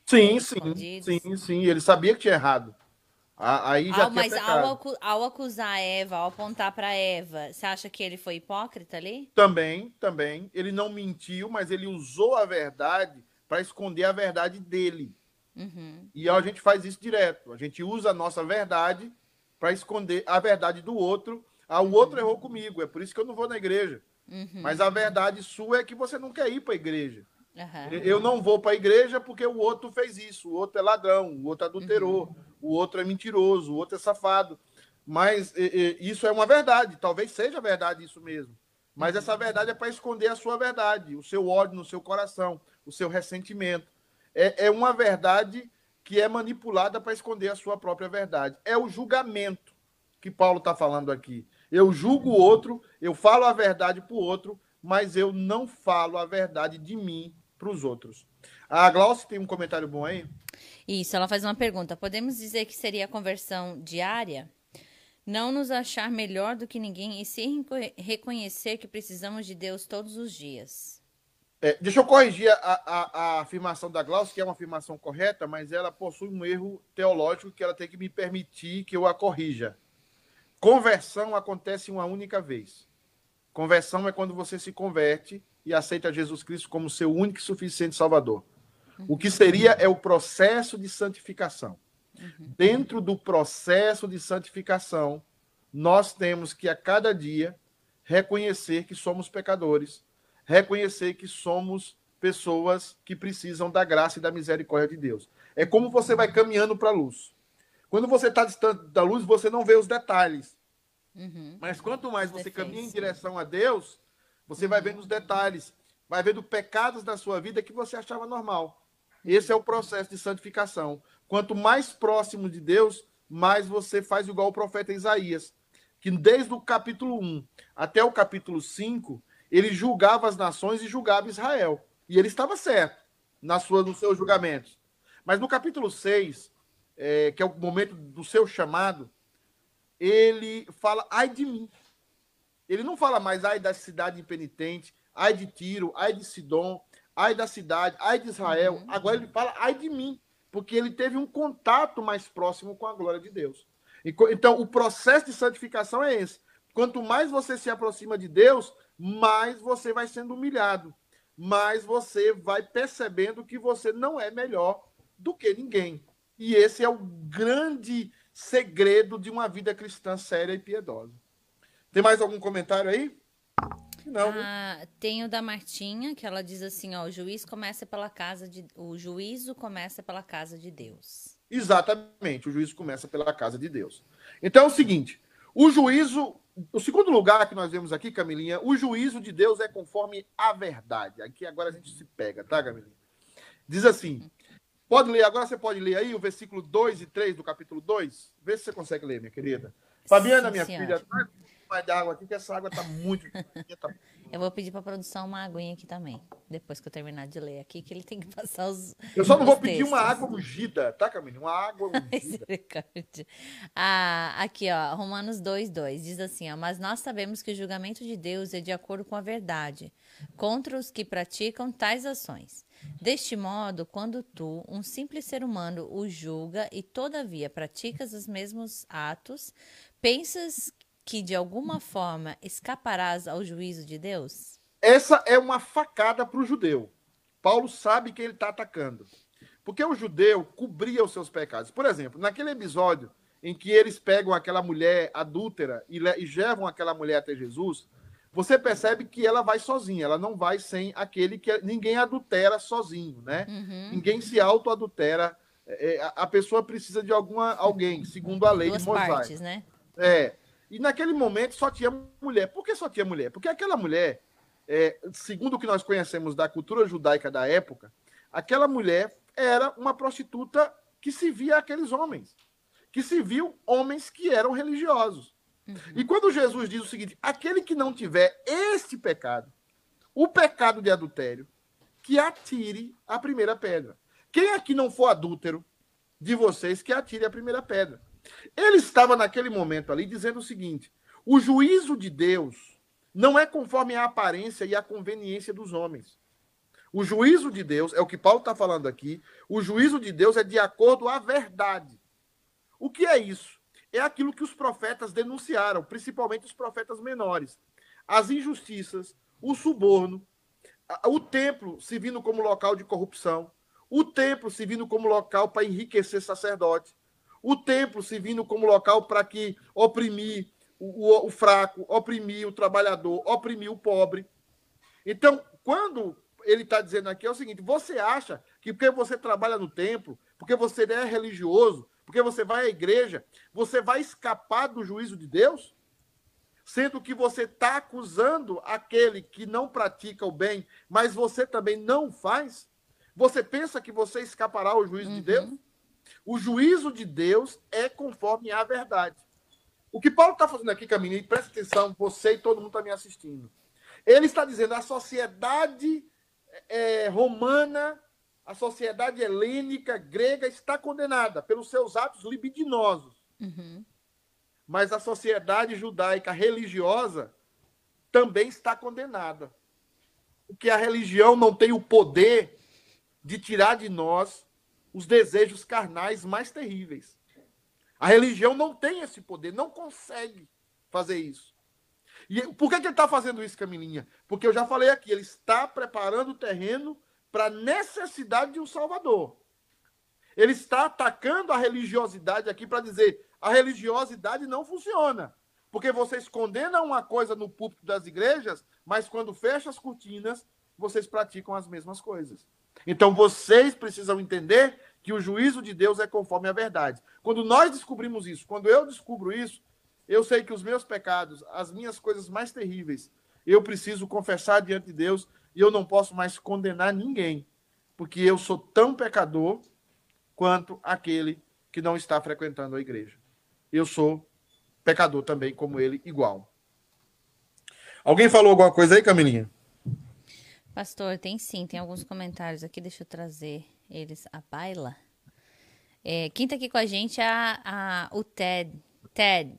Sim, sim, sim, sim. Ele sabia que tinha errado. Aí já ah, mas ao, ao, acusar Eva, ao apontar para Eva, você acha que ele foi hipócrita ali? Também, também. Ele não mentiu, mas ele usou a verdade para esconder a verdade dele. Uhum. E a gente faz isso direto. A gente usa a nossa verdade para esconder a verdade do outro. Ah, o uhum. outro errou comigo, é por isso que eu não vou na igreja. Uhum. Mas a verdade sua é que você não quer ir para a igreja. Eu não vou para a igreja porque o outro fez isso, o outro é ladrão, o outro adulterou, uhum. o outro é mentiroso, o outro é safado. Mas e, e, isso é uma verdade, talvez seja verdade isso mesmo. Mas essa uhum. verdade é para esconder a sua verdade, o seu ódio no seu coração, o seu ressentimento. É, é uma verdade que é manipulada para esconder a sua própria verdade. É o julgamento que Paulo está falando aqui. Eu julgo o outro, eu falo a verdade para o outro, mas eu não falo a verdade de mim para os outros. A Glaucia tem um comentário bom aí? Isso, ela faz uma pergunta. Podemos dizer que seria a conversão diária? não nos achar melhor do que ninguém e se reconhecer que precisamos de Deus todos os dias. É, deixa eu corrigir a, a, a, afirmação da Glaucia, que é uma afirmação correta, mas ela possui um erro teológico que ela tem que me permitir que eu a corrija. Conversão acontece uma única vez. Conversão é quando você se converte e aceita Jesus Cristo como seu único e suficiente Salvador. O que seria é o processo de santificação. Uhum. Dentro do processo de santificação, nós temos que a cada dia reconhecer que somos pecadores reconhecer que somos pessoas que precisam da graça e da misericórdia de Deus. É como você vai caminhando para a luz. Quando você está distante da luz, você não vê os detalhes. Uhum. Mas quanto mais você caminha em direção a Deus, você uhum. vai vendo os detalhes, vai vendo pecados da sua vida que você achava normal. Esse é o processo de santificação. Quanto mais próximo de Deus, mais você faz igual o profeta Isaías, que desde o capítulo 1 até o capítulo 5, ele julgava as nações e julgava Israel. E ele estava certo na sua, nos seus julgamentos. Mas no capítulo 6, é, que é o momento do seu chamado, ele fala, ai de mim. Ele não fala mais, ai da cidade impenitente, ai de Tiro, ai de Sidom, ai da cidade, ai de Israel. Uhum. Agora ele fala, ai de mim, porque ele teve um contato mais próximo com a glória de Deus. Então, o processo de santificação é esse. Quanto mais você se aproxima de Deus, mais você vai sendo humilhado, mais você vai percebendo que você não é melhor do que ninguém. E esse é o grande segredo de uma vida cristã séria e piedosa. Tem mais algum comentário aí? Não. Ah, tem o da Martinha, que ela diz assim, ó, o juiz começa pela casa de o juízo começa pela casa de Deus. Exatamente, o juízo começa pela casa de Deus. Então é o seguinte, o juízo o segundo lugar que nós vemos aqui, Camilinha, o juízo de Deus é conforme a verdade. Aqui agora a gente se pega, tá, Camilinha? Diz assim: pode ler, agora você pode ler aí o versículo 2 e 3 do capítulo 2? Vê se você consegue ler, minha querida. Fabiana, minha filha, mais de água aqui, que essa água tá muito. *laughs* Eu vou pedir para produção uma aguinha aqui também, depois que eu terminar de ler aqui, que ele tem que *laughs* passar os. Eu só não vou textos. pedir uma água ungida, tá, Camille? Uma água *laughs* ungida. ah, aqui, ó, Romanos 2, 2 diz assim: ó, Mas nós sabemos que o julgamento de Deus é de acordo com a verdade, contra os que praticam tais ações. Deste modo, quando tu, um simples ser humano, o julga e todavia praticas os mesmos atos, pensas que de alguma forma escaparás ao juízo de Deus? Essa é uma facada para o judeu. Paulo sabe que ele está atacando. Porque o judeu cobria os seus pecados. Por exemplo, naquele episódio em que eles pegam aquela mulher adúltera e, levam aquela mulher até Jesus, você percebe que ela vai sozinha, ela não vai sem aquele que ninguém adultera sozinho, né? Uhum. Ninguém se auto-adultera. É, é a pessoa precisa de alguma alguém, segundo a lei Duas de Moisés. Partes, né? É. E naquele momento só tinha mulher. Por que só tinha mulher? Porque aquela mulher, é, segundo o que nós conhecemos da cultura judaica da época, aquela mulher era uma prostituta que se via aqueles homens, que se viu homens que eram religiosos. E quando Jesus diz o seguinte: aquele que não tiver este pecado, o pecado de adultério, que atire a primeira pedra. Quem aqui não for adúltero de vocês, que atire a primeira pedra. Ele estava naquele momento ali dizendo o seguinte: o juízo de Deus não é conforme a aparência e a conveniência dos homens. O juízo de Deus, é o que Paulo está falando aqui, o juízo de Deus é de acordo à verdade. O que é isso? É aquilo que os profetas denunciaram, principalmente os profetas menores. As injustiças, o suborno, o templo se vindo como local de corrupção, o templo se vindo como local para enriquecer sacerdote, o templo se vindo como local para que oprimir o, o, o, fraco, oprimir o trabalhador, oprimir o pobre. Então, quando ele está dizendo aqui é o seguinte: você acha que porque você trabalha no templo, porque você é religioso, porque você vai à igreja, você vai escapar do juízo de Deus? Sendo que você está acusando aquele que não pratica o bem, mas você também não faz? Você pensa que você escapará ao juízo uhum. de Deus? O juízo de Deus é conforme a verdade. O que Paulo está fazendo aqui, Caminho, e presta atenção, você e todo mundo está me assistindo. Ele está dizendo a sociedade é, romana, a sociedade helênica, grega, está condenada pelos seus atos libidinosos. Uhum. mas a sociedade judaica religiosa também está condenada. Porque a religião não tem o poder de tirar de nós os desejos carnais mais terríveis. A religião não tem esse poder, não consegue fazer isso. E por que, que ele está fazendo isso, Camilinha? Porque eu já falei aqui, ele está preparando o terreno para a necessidade de um Salvador. Ele está atacando a religiosidade aqui para dizer: a religiosidade não funciona. Porque vocês condenam uma coisa no púlpito das igrejas, mas quando fecha as cortinas, vocês praticam as mesmas coisas. Então vocês precisam entender que o juízo de Deus é conforme a verdade. Quando nós descobrimos isso, quando eu descubro isso, eu sei que os meus pecados, as minhas coisas mais terríveis, eu preciso confessar diante de Deus e eu não posso mais condenar ninguém, porque eu sou tão pecador quanto aquele que não está frequentando a igreja. Eu sou pecador também, como ele, igual. Alguém falou alguma coisa aí, Camilinha? Pastor, tem sim, tem alguns comentários aqui, deixa eu trazer eles. A Baila. É, quem tá aqui com a gente é a, a, o Ted. Ted.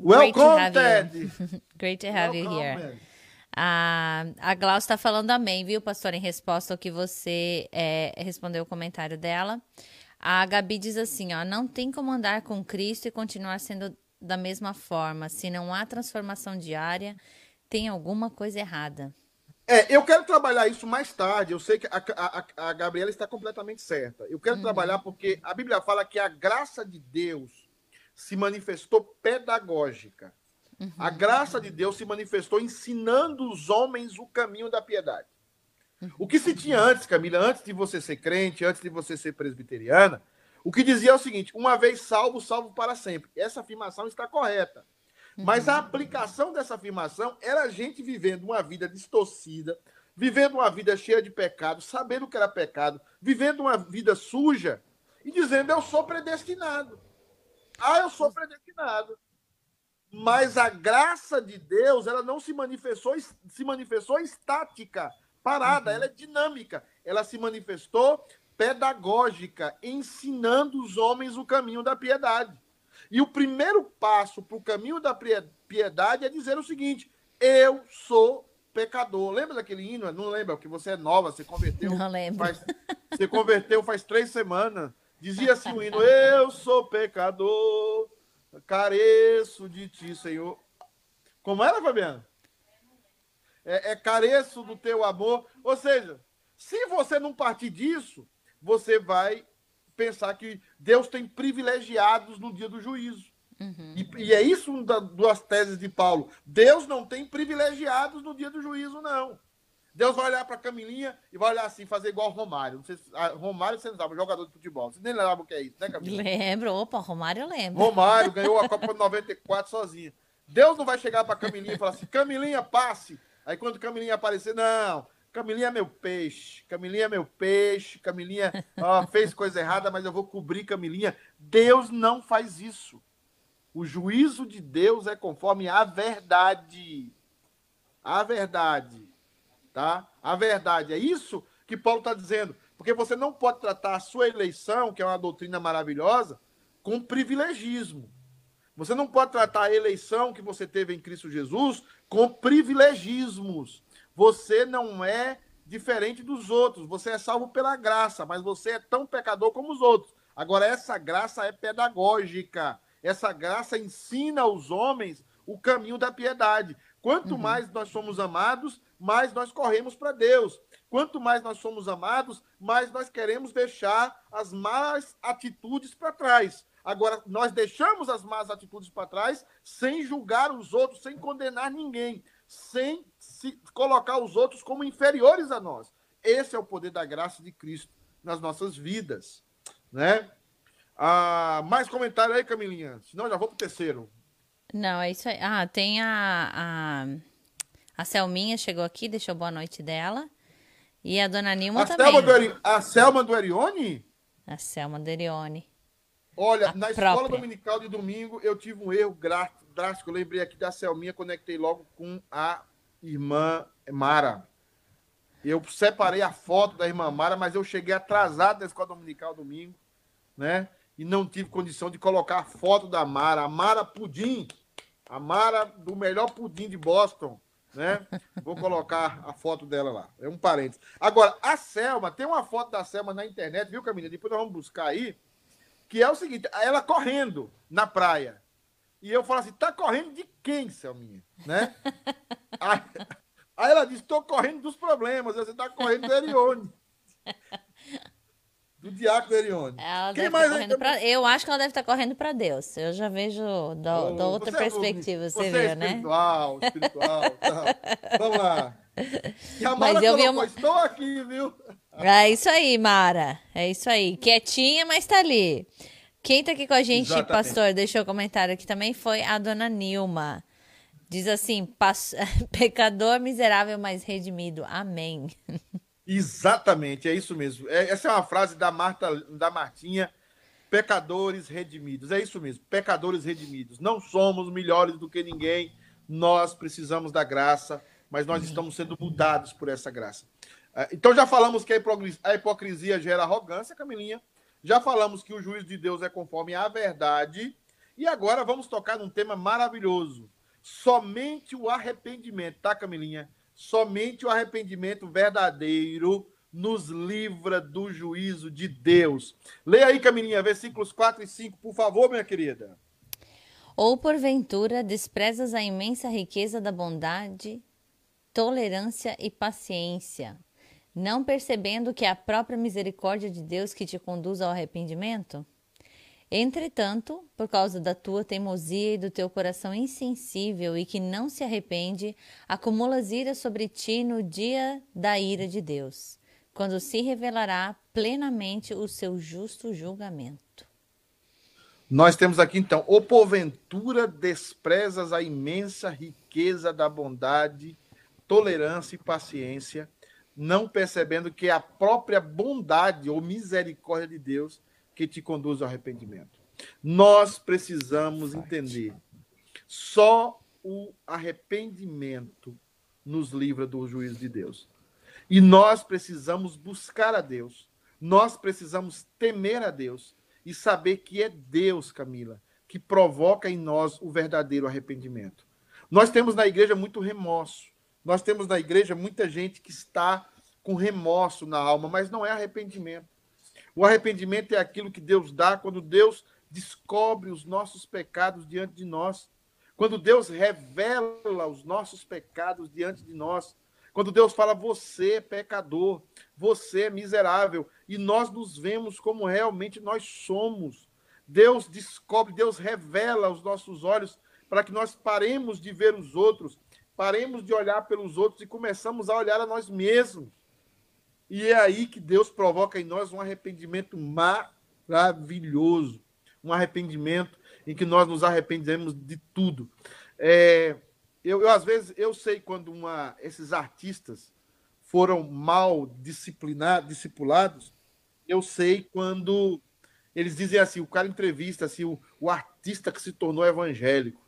Welcome, Ted. Great to have *laughs* Welcome, you here. Man. A, a Glaucia está falando amém, viu, pastor, em resposta ao que você é, respondeu o comentário dela. A Gabi diz assim, ó, não tem como andar com Cristo e continuar sendo da mesma forma. Se não há transformação diária, tem alguma coisa errada. É, eu quero trabalhar isso mais tarde. Eu sei que a, a, a Gabriela está completamente certa. Eu quero uhum. trabalhar porque a Bíblia fala que a graça de Deus se manifestou pedagógica. Uhum. A graça de Deus se manifestou ensinando os homens o caminho da piedade. O que se tinha antes, Camila, antes de você ser crente, antes de você ser presbiteriana, o que dizia é o seguinte: uma vez salvo, salvo para sempre. Essa afirmação está correta. Mas a aplicação dessa afirmação era a gente vivendo uma vida distorcida, vivendo uma vida cheia de pecado, sabendo que era pecado, vivendo uma vida suja e dizendo: eu sou predestinado. Ah, eu sou predestinado. Mas a graça de Deus, ela não se manifestou, se manifestou estática, parada, ela é dinâmica. Ela se manifestou pedagógica, ensinando os homens o caminho da piedade. E o primeiro passo para o caminho da piedade é dizer o seguinte: eu sou pecador. Lembra daquele hino? Não lembra, porque você é nova, você converteu. Não lembro. Faz, você converteu faz três semanas. Dizia assim o hino: Eu sou pecador, careço de ti, Senhor. Como era, Fabiano? É, é careço do teu amor. Ou seja, se você não partir disso, você vai pensar que Deus tem privilegiados no dia do juízo. Uhum. E, e, é isso uma das duas teses de Paulo. Deus não tem privilegiados no dia do juízo, não. Deus vai olhar para Camilinha e vai olhar assim, fazer igual Romário. Não sei se, ah, Romário, você não sabe, jogador de futebol. Você nem lembra o que é isso, né, Camilinha? Lembro, opa, Romário eu lembro. Romário *laughs* ganhou a Copa 94 sozinho. Deus não vai chegar para Camilinha e falar assim: Camilinha, passe. Aí quando Camilinha aparecer, não, Camilinha é meu peixe, Camilinha é meu peixe, Camilinha ó, fez coisa errada, mas eu vou cobrir Camilinha. Deus não faz isso. O juízo de Deus é conforme a verdade. A verdade. Tá? A verdade. É isso que Paulo está dizendo. Porque você não pode tratar a sua eleição, que é uma doutrina maravilhosa, com privilegismo. Você não pode tratar a eleição que você teve em Cristo Jesus com privilegismos. Você não é diferente dos outros. Você é salvo pela graça, mas você é tão pecador como os outros. Agora, essa graça é pedagógica. Essa graça ensina aos homens o caminho da piedade. Quanto uhum. mais nós somos amados, mais nós corremos para Deus. Quanto mais nós somos amados, mais nós queremos deixar as más atitudes para trás. Agora, nós deixamos as más atitudes para trás sem julgar os outros, sem condenar ninguém sem se colocar os outros como inferiores a nós. Esse é o poder da graça de Cristo nas nossas vidas, né? Ah, mais comentário aí, Camilinha? Senão já vou pro terceiro. Não, é isso aí. Ah, tem a, a, a Selminha chegou aqui, deixou boa noite dela. E a dona Nilma a também. Selma do a Selma do Erione? A Selma do Erione. Olha, a na própria. escola dominical de domingo eu tive um erro drástico. Eu lembrei aqui da Selminha, conectei logo com a irmã Mara. Eu separei a foto da irmã Mara, mas eu cheguei atrasado da escola dominical domingo, né? e não tive condição de colocar a foto da Mara. A Mara Pudim, a Mara do melhor pudim de Boston, né? Vou colocar a foto dela lá. É um parênteses. Agora, a Selma, tem uma foto da Selma na internet, viu, Camila? Depois nós vamos buscar aí, que é o seguinte, ela correndo na praia. E eu falo assim, tá correndo de quem, Selminha? Né? *laughs* aí, aí ela disse, tô correndo dos problemas, você tá correndo do Erione. *laughs* Do Diácono Erione. Quem mais tá pra... Eu acho que ela deve estar tá correndo para Deus. Eu já vejo da, oh, da outra você é perspectiva, você, você vê, é né? Espiritual, espiritual. *laughs* tá. Vamos lá. E a Mara mas eu colocou, vi uma... estou aqui, viu? É isso aí, Mara. É isso aí. Quietinha, mas tá ali. Quem tá aqui com a gente, Exatamente. pastor, deixou um comentário aqui também, foi a dona Nilma. Diz assim: *laughs* pecador miserável, mas redimido. Amém. *laughs* Exatamente, é isso mesmo. É, essa é uma frase da Marta, da Martinha, pecadores redimidos. É isso mesmo, pecadores redimidos. Não somos melhores do que ninguém. Nós precisamos da graça, mas nós estamos sendo mudados por essa graça. É, então já falamos que a hipocrisia gera arrogância, Camilinha. Já falamos que o juízo de Deus é conforme a verdade. E agora vamos tocar num tema maravilhoso. Somente o arrependimento, tá, Camilinha? Somente o arrependimento verdadeiro nos livra do juízo de Deus. Leia aí, Camilinha, versículos 4 e 5, por favor, minha querida. Ou porventura desprezas a imensa riqueza da bondade, tolerância e paciência, não percebendo que é a própria misericórdia de Deus que te conduz ao arrependimento? Entretanto, por causa da tua teimosia e do teu coração insensível e que não se arrepende, acumulas ira sobre ti no dia da ira de Deus, quando se revelará plenamente o seu justo julgamento. Nós temos aqui então, ou porventura desprezas a imensa riqueza da bondade, tolerância e paciência, não percebendo que a própria bondade ou misericórdia de Deus que te conduz ao arrependimento. Nós precisamos entender. Só o arrependimento nos livra do juízo de Deus. E nós precisamos buscar a Deus. Nós precisamos temer a Deus e saber que é Deus, Camila, que provoca em nós o verdadeiro arrependimento. Nós temos na igreja muito remorso. Nós temos na igreja muita gente que está com remorso na alma, mas não é arrependimento. O arrependimento é aquilo que Deus dá quando Deus descobre os nossos pecados diante de nós. Quando Deus revela os nossos pecados diante de nós. Quando Deus fala, você é pecador, você é miserável, e nós nos vemos como realmente nós somos. Deus descobre, Deus revela os nossos olhos para que nós paremos de ver os outros, paremos de olhar pelos outros e começamos a olhar a nós mesmos. E é aí que Deus provoca em nós um arrependimento maravilhoso. Um arrependimento em que nós nos arrependemos de tudo. É, eu, eu, às vezes, eu sei quando uma, esses artistas foram mal disciplinados, discipulados, eu sei quando eles dizem assim, o cara entrevista assim, o, o artista que se tornou evangélico.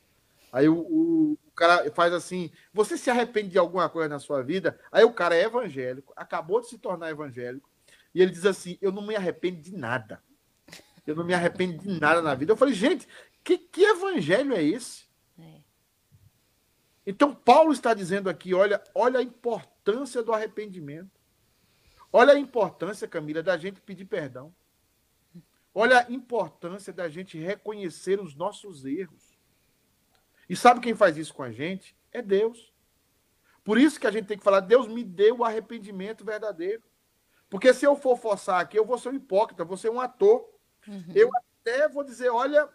Aí o, o, o, cara faz assim: você se arrepende de alguma coisa na sua vida? Aí o cara é evangélico, acabou de se tornar evangélico, e ele diz assim: eu não me arrependo de nada. Eu não me arrependo de nada na vida. Eu falei, gente, que, que evangelho é esse? É. Então, Paulo está dizendo aqui: olha, olha a importância do arrependimento. Olha a importância, Camila, da gente pedir perdão. Olha a importância da gente reconhecer os nossos erros. E sabe quem faz isso com a gente? É Deus. Por isso que a gente tem que falar: Deus me deu o arrependimento verdadeiro. Porque se eu for forçar aqui, eu vou ser um hipócrita, vou ser um ator. Uhum. Eu até vou dizer: olha,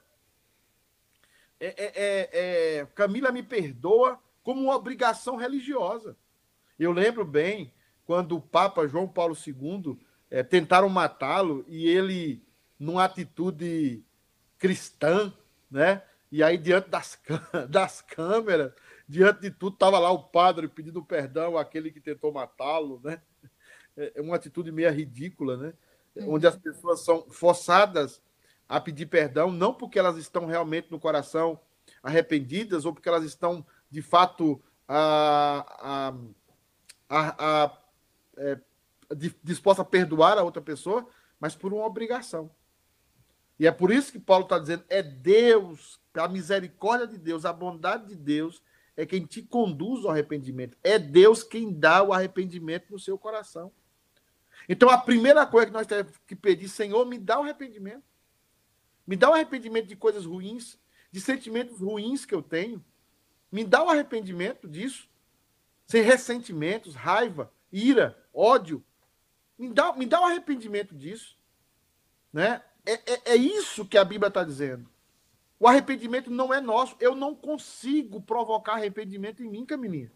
é, é, é, é, Camila me perdoa como uma obrigação religiosa. Eu lembro bem quando o Papa João Paulo II é, tentaram matá-lo e ele, numa atitude cristã, né? E aí, diante das, *laughs* das câmeras, diante de tudo, estava lá o padre pedindo perdão àquele que tentou matá-lo, né? É, é uma atitude meio ridícula, né? Uhum. Onde as pessoas são forçadas a pedir perdão, não porque elas estão realmente no coração arrependidas ou porque elas estão, de fato, a, a, a, a é, dispostas a perdoar a outra pessoa, mas por uma obrigação. E é por isso que Paulo está dizendo: é Deus, a misericórdia de Deus, a bondade de Deus é quem te conduz ao arrependimento. É Deus quem dá o arrependimento no seu coração. Então a primeira coisa que nós temos que pedir, Senhor, me dá o arrependimento. Me dá o arrependimento de coisas ruins, de sentimentos ruins que eu tenho. Me dá o arrependimento disso. Sem ressentimentos, raiva, ira, ódio. Me dá, me dá o arrependimento disso. Né? É, é, é isso que a Bíblia está dizendo. O arrependimento não é nosso. Eu não consigo provocar arrependimento em mim, Camilinha.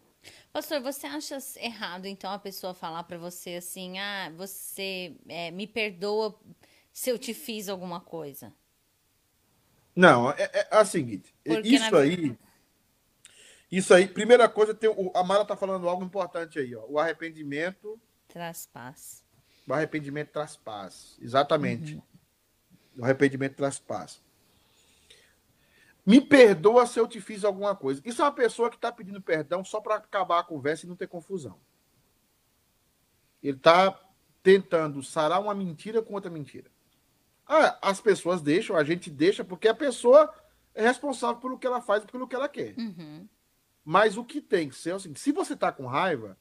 Pastor, você acha errado, então, a pessoa falar para você assim: ah, você é, me perdoa se eu te fiz alguma coisa? Não, é, é, é a seguinte: Porque isso na... aí. Isso aí, primeira coisa, tem, o, a Mara tá falando algo importante aí, ó. O arrependimento. Traz paz. O arrependimento traz paz. Exatamente. Uhum. O arrependimento traz paz. Me perdoa se eu te fiz alguma coisa. Isso é uma pessoa que está pedindo perdão só para acabar a conversa e não ter confusão. Ele está tentando sarar uma mentira com outra mentira. Ah, as pessoas deixam, a gente deixa, porque a pessoa é responsável pelo que ela faz e pelo que ela quer. Uhum. Mas o que tem que ser é o seguinte: se você está com raiva,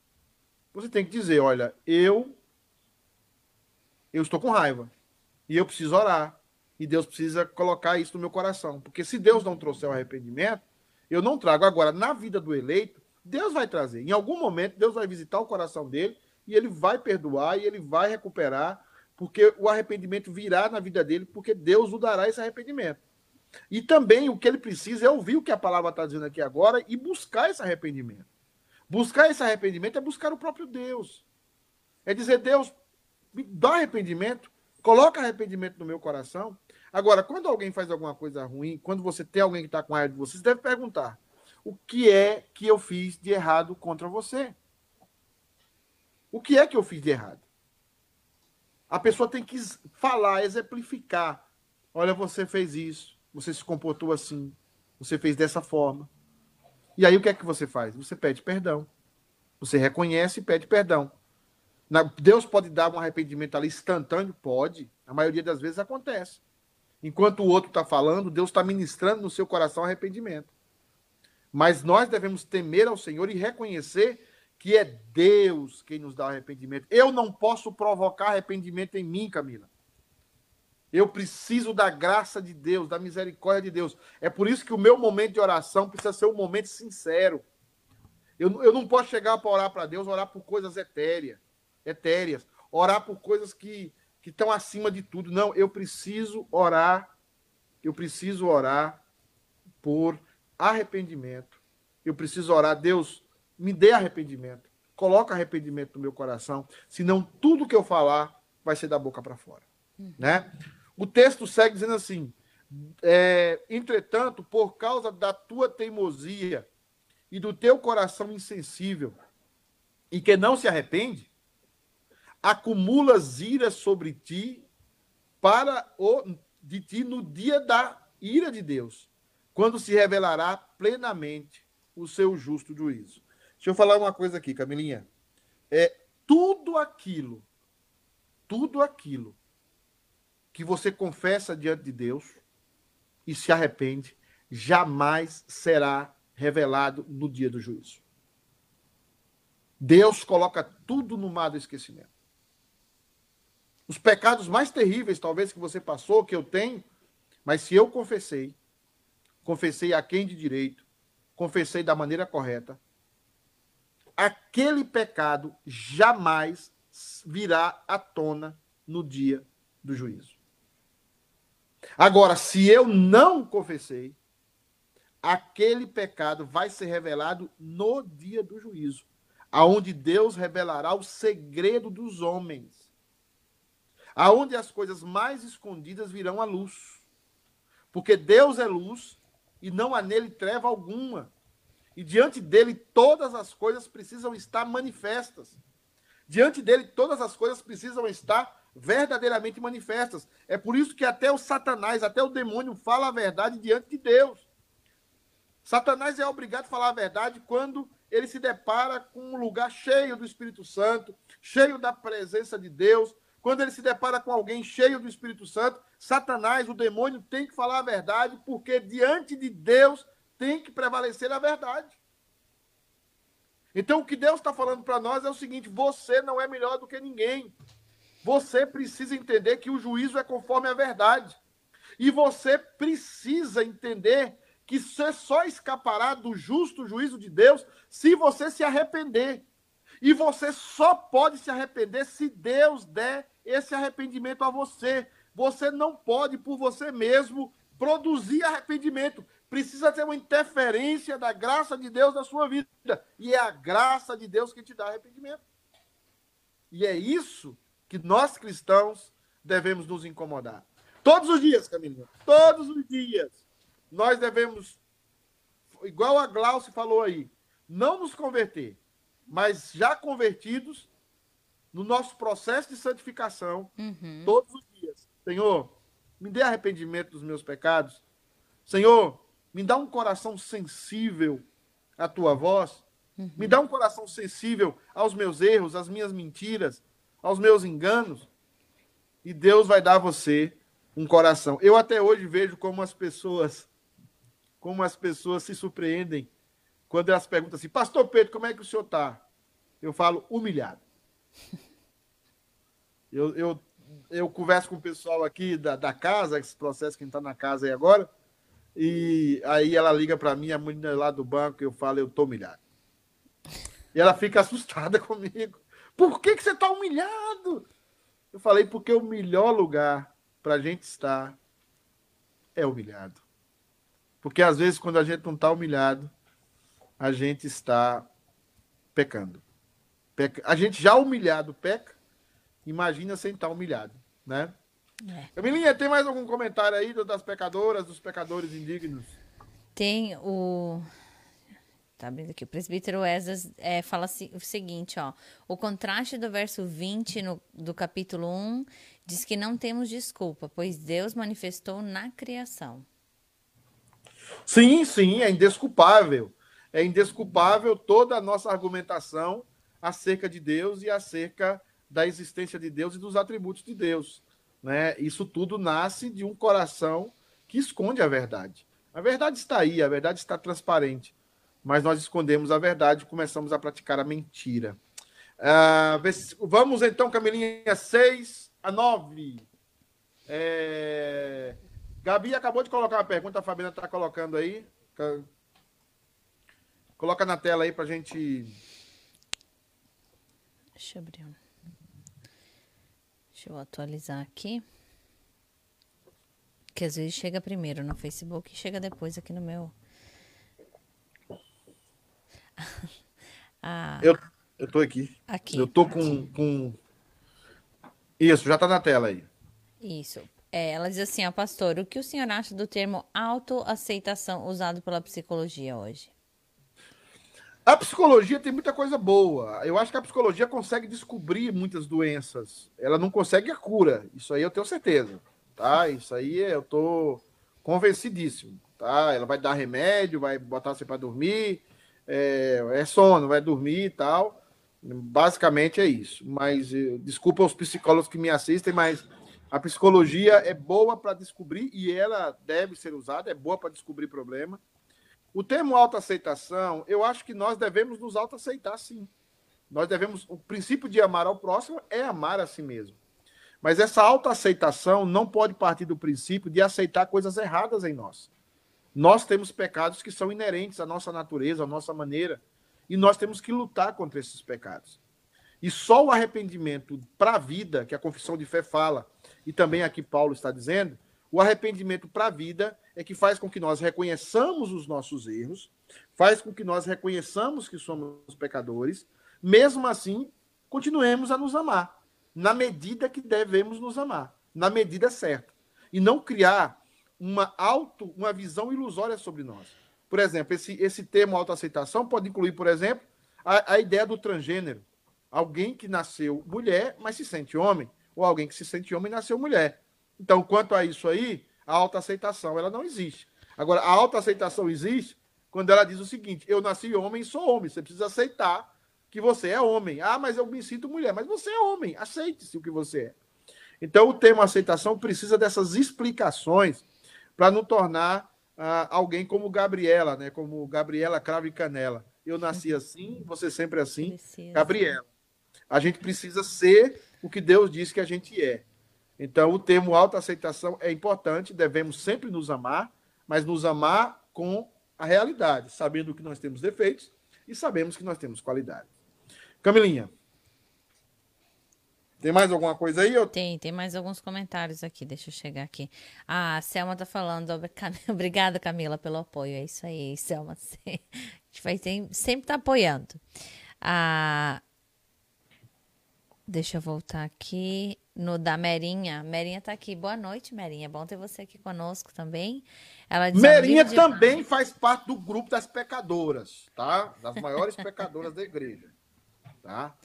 você tem que dizer: olha, eu, eu estou com raiva e eu preciso orar. E Deus precisa colocar isso no meu coração. Porque se Deus não trouxer o arrependimento, eu não trago. Agora, na vida do eleito, Deus vai trazer. Em algum momento, Deus vai visitar o coração dele e ele vai perdoar e ele vai recuperar, porque o arrependimento virá na vida dele, porque Deus o dará esse arrependimento. E também o que ele precisa é ouvir o que a palavra está dizendo aqui agora e buscar esse arrependimento. Buscar esse arrependimento é buscar o próprio Deus. É dizer, Deus, me dá arrependimento, coloca arrependimento no meu coração Agora, quando alguém faz alguma coisa ruim, quando você tem alguém que está com raiva de você, você deve perguntar: o que é que eu fiz de errado contra você? O que é que eu fiz de errado? A pessoa tem que falar, exemplificar. Olha, você fez isso, você se comportou assim, você fez dessa forma. E aí o que é que você faz? Você pede perdão. Você reconhece e pede perdão. Deus pode dar um arrependimento ali instantâneo? Pode. A maioria das vezes acontece. Enquanto o outro está falando, Deus está ministrando no seu coração arrependimento. Mas nós devemos temer ao Senhor e reconhecer que é Deus quem nos dá arrependimento. Eu não posso provocar arrependimento em mim, Camila. Eu preciso da graça de Deus, da misericórdia de Deus. É por isso que o meu momento de oração precisa ser um momento sincero. Eu, eu não posso chegar para orar para Deus, orar por coisas etéreas, etéreas, orar por coisas que, que estão acima de tudo. Não, eu preciso orar, eu preciso orar por arrependimento. Eu preciso orar, Deus, me dê arrependimento. Coloca arrependimento no meu coração, senão tudo que eu falar vai ser da boca para fora. Uhum. Né? O texto segue dizendo assim: é, entretanto, por causa da tua teimosia e do teu coração insensível, e que não se arrepende, acumulas ira sobre ti para o de ti no dia da ira de Deus, quando se revelará plenamente o seu justo juízo. Deixa eu falar uma coisa aqui, Camilinha. É tudo aquilo, tudo aquilo que você confessa diante de Deus e se arrepende, jamais será revelado no dia do juízo. Deus coloca tudo no mar do esquecimento. Os pecados mais terríveis, talvez, que você passou, que eu tenho, mas se eu confessei, confessei a quem de direito, confessei da maneira correta, aquele pecado jamais virá à tona no dia do juízo. Agora, se eu não confessei, aquele pecado vai ser revelado no dia do juízo, aonde Deus revelará o segredo dos homens aonde as coisas mais escondidas virão à luz. Porque Deus é luz e não há nele treva alguma. E diante dele todas as coisas precisam estar manifestas. Diante dele todas as coisas precisam estar verdadeiramente manifestas. É por isso que até o Satanás, até o demônio fala a verdade diante de Deus. Satanás é obrigado a falar a verdade quando ele se depara com um lugar cheio do Espírito Santo, cheio da presença de Deus, quando ele se depara com alguém cheio do Espírito Santo, Satanás, o demônio, tem que falar a verdade, porque diante de Deus tem que prevalecer a verdade. Então, o que Deus está falando para nós é o seguinte: você não é melhor do que ninguém. Você precisa entender que o juízo é conforme a verdade. E você precisa entender que você só escapará do justo juízo de Deus se você se arrepender. E você só pode se arrepender se Deus der esse arrependimento a você. Você não pode, por você mesmo, produzir arrependimento. Precisa ter uma interferência da graça de Deus na sua vida. E é a graça de Deus que te dá arrependimento. E é isso que nós cristãos devemos nos incomodar. Todos os dias, Camila. Todos os dias. Nós devemos, igual a Glaucio falou aí, não nos converter, mas já convertidos, no nosso processo de santificação, uhum. todos os dias. Senhor, me dê arrependimento dos meus pecados. Senhor, me dá um coração sensível à tua voz. Uhum. Me dá um coração sensível aos meus erros, às minhas mentiras, aos meus enganos. E Deus vai dar a você um coração. Eu até hoje vejo como as pessoas como as pessoas se surpreendem quando elas perguntam assim: "Pastor Pedro, como é que o senhor está?" Eu falo humilhado. *laughs* Eu, eu, eu converso com o pessoal aqui da, da casa, esse processo que está na casa aí agora, e aí ela liga para mim, a menina lá do banco, eu falo, eu tô humilhado. E ela fica assustada *laughs* comigo. Por que, que você está humilhado? Eu falei, porque o melhor lugar para a gente estar é humilhado. Porque às vezes, quando a gente não está humilhado, a gente está pecando. Peca... A gente já humilhado peca, imagina sem estar humilhado, né? É. Camilinha, tem mais algum comentário aí das pecadoras, dos pecadores indignos? Tem o. Tá abrindo aqui. O presbítero Esdras é, fala o seguinte, ó. O contraste do verso 20 no, do capítulo 1 diz que não temos desculpa, pois Deus manifestou na criação. Sim, sim, é indesculpável. É indesculpável toda a nossa argumentação acerca de Deus e acerca da existência de Deus e dos atributos de Deus. Né? Isso tudo nasce de um coração que esconde a verdade. A verdade está aí, a verdade está transparente, mas nós escondemos a verdade e começamos a praticar a mentira. Uh, vamos então, Camilinha, 6 a 9. É... Gabi acabou de colocar uma pergunta, a Fabiana está colocando aí. Coloca na tela aí para a gente. Deixa eu abrir. Deixa eu atualizar aqui. Que às vezes chega primeiro no Facebook e chega depois aqui no meu. *laughs* ah, eu, eu tô aqui. Aqui. Eu tô com, com. Isso, já tá na tela aí. Isso. É, ela diz assim, ó, pastor, o que o senhor acha do termo autoaceitação usado pela psicologia hoje? A psicologia tem muita coisa boa. Eu acho que a psicologia consegue descobrir muitas doenças. Ela não consegue a cura. Isso aí eu tenho certeza. Tá? Isso aí eu tô convencidíssimo. Tá? Ela vai dar remédio, vai botar você para dormir, é, é, sono, vai dormir e tal. Basicamente é isso. Mas eh, desculpa os psicólogos que me assistem, mas a psicologia é boa para descobrir e ela deve ser usada, é boa para descobrir problema. O termo autoaceitação, eu acho que nós devemos nos autoaceitar sim. Nós devemos, o princípio de amar ao próximo é amar a si mesmo. Mas essa autoaceitação não pode partir do princípio de aceitar coisas erradas em nós. Nós temos pecados que são inerentes à nossa natureza, à nossa maneira, e nós temos que lutar contra esses pecados. E só o arrependimento para a vida, que a confissão de fé fala, e também aqui Paulo está dizendo, o arrependimento para a vida é que faz com que nós reconheçamos os nossos erros, faz com que nós reconheçamos que somos pecadores, mesmo assim, continuemos a nos amar, na medida que devemos nos amar, na medida certa, e não criar uma auto, uma visão ilusória sobre nós. Por exemplo, esse, esse termo autoaceitação pode incluir, por exemplo, a, a ideia do transgênero. Alguém que nasceu mulher, mas se sente homem, ou alguém que se sente homem e nasceu mulher. Então, quanto a isso aí, a autoaceitação ela não existe. Agora, a autoaceitação existe quando ela diz o seguinte: eu nasci homem e sou homem. Você precisa aceitar que você é homem. Ah, mas eu me sinto mulher. Mas você é homem. Aceite-se o que você é. Então, o termo aceitação precisa dessas explicações para não tornar ah, alguém como Gabriela, né? Como Gabriela Cravo e Canela. Eu nasci assim, você sempre assim. Gabriela. A gente precisa ser o que Deus disse que a gente é. Então, o termo autoaceitação é importante, devemos sempre nos amar, mas nos amar com a realidade, sabendo que nós temos defeitos e sabemos que nós temos qualidade. Camilinha, tem mais alguma coisa aí? Eu... Tem, tem mais alguns comentários aqui. Deixa eu chegar aqui. Ah, a Selma tá falando. *laughs* Obrigada, Camila, pelo apoio. É isso aí, Selma. *laughs* A gente vai sempre tá apoiando. Ah, deixa eu voltar aqui no da Merinha. Merinha tá aqui. Boa noite, Merinha. Bom ter você aqui conosco também. Ela diz, Merinha também faz parte do grupo das pecadoras, tá? Das maiores pecadoras da igreja, tá?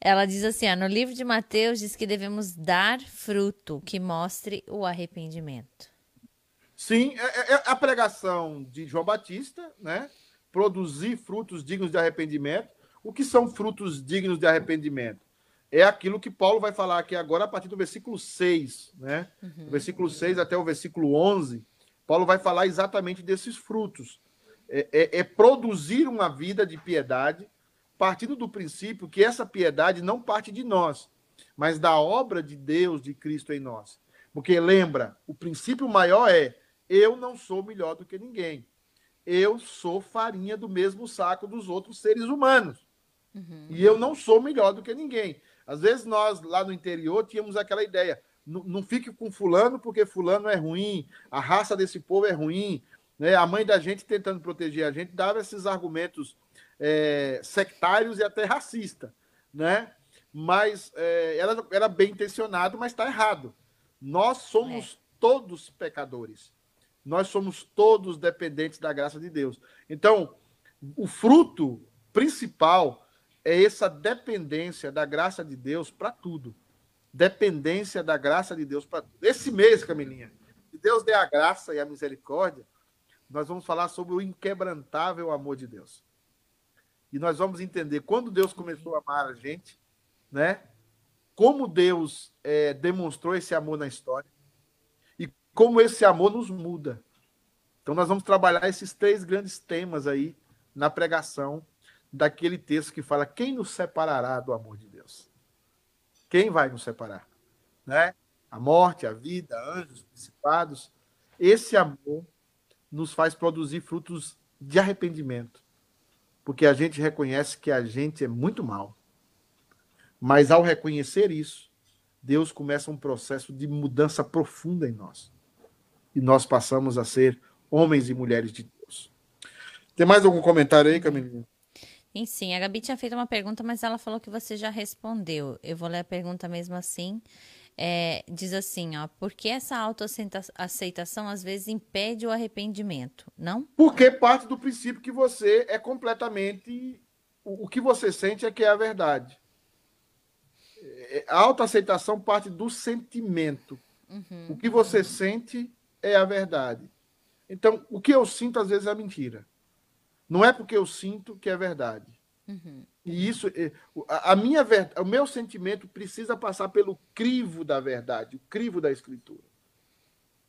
Ela diz assim: ó, no livro de Mateus diz que devemos dar fruto que mostre o arrependimento. Sim, é, é, é a pregação de João Batista, né? Produzir frutos dignos de arrependimento. O que são frutos dignos de arrependimento? É aquilo que Paulo vai falar aqui agora a partir do versículo 6, né? Uhum. Do versículo 6 até o versículo 11. Paulo vai falar exatamente desses frutos. É, é, é produzir uma vida de piedade, partindo do princípio que essa piedade não parte de nós, mas da obra de Deus, de Cristo em nós. Porque lembra, o princípio maior é: eu não sou melhor do que ninguém. Eu sou farinha do mesmo saco dos outros seres humanos. Uhum. E eu não sou melhor do que ninguém. Às vezes nós, lá no interior, tínhamos aquela ideia: não, não fique com fulano porque fulano é ruim, a raça desse povo é ruim. Né? A mãe da gente tentando proteger a gente dava esses argumentos é, sectários e até racista, né? Mas é, era, era bem intencionado, mas está errado. Nós somos é. todos pecadores. Nós somos todos dependentes da graça de Deus. Então, o fruto principal é essa dependência da graça de Deus para tudo. Dependência da graça de Deus para tudo. Esse mês, Camilinha, se Deus der a graça e a misericórdia, nós vamos falar sobre o inquebrantável amor de Deus. E nós vamos entender quando Deus começou a amar a gente, né? Como Deus é, demonstrou esse amor na história e como esse amor nos muda. Então nós vamos trabalhar esses três grandes temas aí na pregação daquele texto que fala quem nos separará do amor de Deus? Quem vai nos separar? Né? A morte, a vida, anjos, principados. Esse amor nos faz produzir frutos de arrependimento porque a gente reconhece que a gente é muito mal. Mas ao reconhecer isso, Deus começa um processo de mudança profunda em nós. E nós passamos a ser homens e mulheres de Deus. Tem mais algum comentário aí, Camilinha? Sim, sim. A Gabi tinha feito uma pergunta, mas ela falou que você já respondeu. Eu vou ler a pergunta mesmo assim é, diz assim, ó, por que essa autoaceitação às vezes impede o arrependimento, não? Porque parte do princípio que você é completamente o, o que você sente é que é a verdade. É, a autoaceitação parte do sentimento. Uhum. O que você sente é a verdade. Então, o que eu sinto às vezes é mentira. Não é porque eu sinto que é verdade. Uhum. E isso, eh, a minha, o meu sentimento precisa passar pelo crivo da verdade, o crivo da escritura.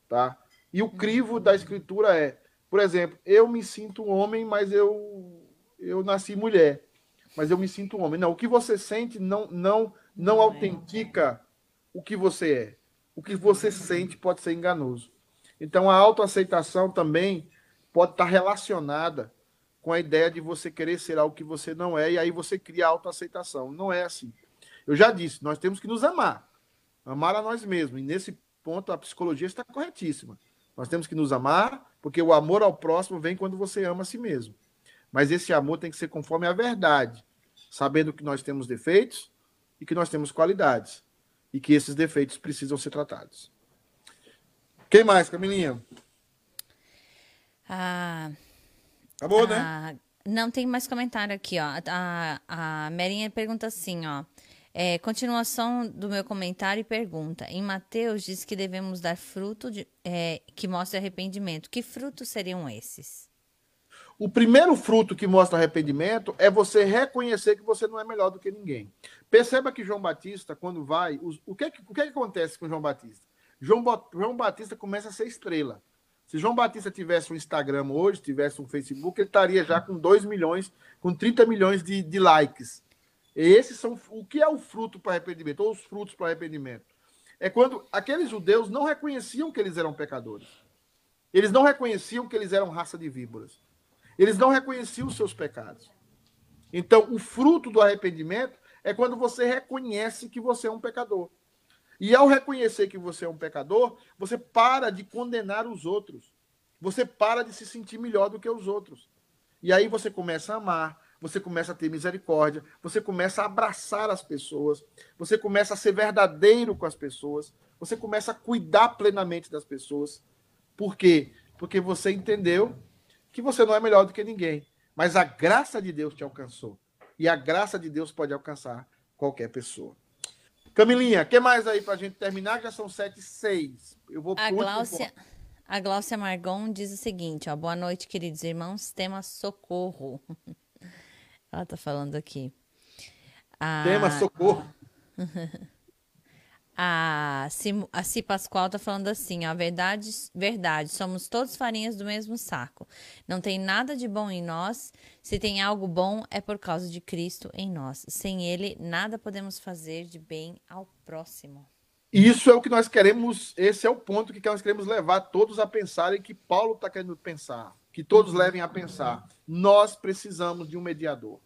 Tá? E o crivo da escritura é, por exemplo, eu me sinto homem, mas eu eu nasci mulher, mas eu me sinto homem. Não, o que você sente não não não, não é. autentica é. o que você é. O que você sente pode ser enganoso. Então a autoaceitação também pode estar relacionada com a ideia de você querer ser algo que você não é, e aí você cria autoaceitação. Não é assim. Eu já disse, nós temos que nos amar. Amar a nós mesmos. E nesse ponto a psicologia está corretíssima. Nós temos que nos amar, porque o amor ao próximo vem quando você ama a si mesmo. Mas esse amor tem que ser conforme a verdade, sabendo que nós temos defeitos e que nós temos qualidades. E que esses defeitos precisam ser tratados. Quem mais, Camilinha? Ah, Acabou, né? ah, né? Não tem mais comentário aqui, ó. A, a Merinha pergunta assim, ó. É, continuação do meu comentário e pergunta. Em Mateus diz que devemos dar fruto de, é, que mostre arrependimento. Que frutos seriam esses? O primeiro fruto que mostra arrependimento é você reconhecer que você não é melhor do que ninguém. Perceba que João Batista, quando vai, o, que, o que, acontece com João Batista? João, João Batista começa a ser estrela. Se João Batista tivesse um Instagram hoje, tivesse um Facebook, ele estaria já com 2 milhões, com 30 milhões de, de likes. Esses são o que é o fruto para arrependimento, ou os frutos para arrependimento. É quando aqueles judeus não reconheciam que eles eram pecadores. Eles não reconheciam que eles eram raça de víboras. Eles não reconheciam os seus pecados. Então, o fruto do arrependimento é quando você reconhece que você é um pecador. E ao reconhecer que você é um pecador, você para de condenar os outros. Você para de se sentir melhor do que os outros. E aí você começa a amar, você começa a ter misericórdia, você começa a abraçar as pessoas, você começa a ser verdadeiro com as pessoas, você começa a cuidar plenamente das pessoas. Por quê? Porque você entendeu que você não é melhor do que ninguém, mas a graça de Deus te alcançou. E a graça de Deus pode alcançar qualquer pessoa. Camilinha, o que mais aí para a gente terminar? Já são sete e seis. Eu vou a Gláucia, a Gláucia Margon diz o seguinte: ó, boa noite, queridos irmãos. Tema socorro. *laughs* Ela tá falando aqui. Tema socorro. *laughs* A, a Si Pascoal tá falando assim, a verdade, verdade, somos todos farinhas do mesmo saco. Não tem nada de bom em nós. Se tem algo bom, é por causa de Cristo em nós. Sem Ele, nada podemos fazer de bem ao próximo. Isso é o que nós queremos, esse é o ponto que nós queremos levar todos a pensarem que Paulo está querendo pensar, que todos levem a pensar. Nós precisamos de um mediador.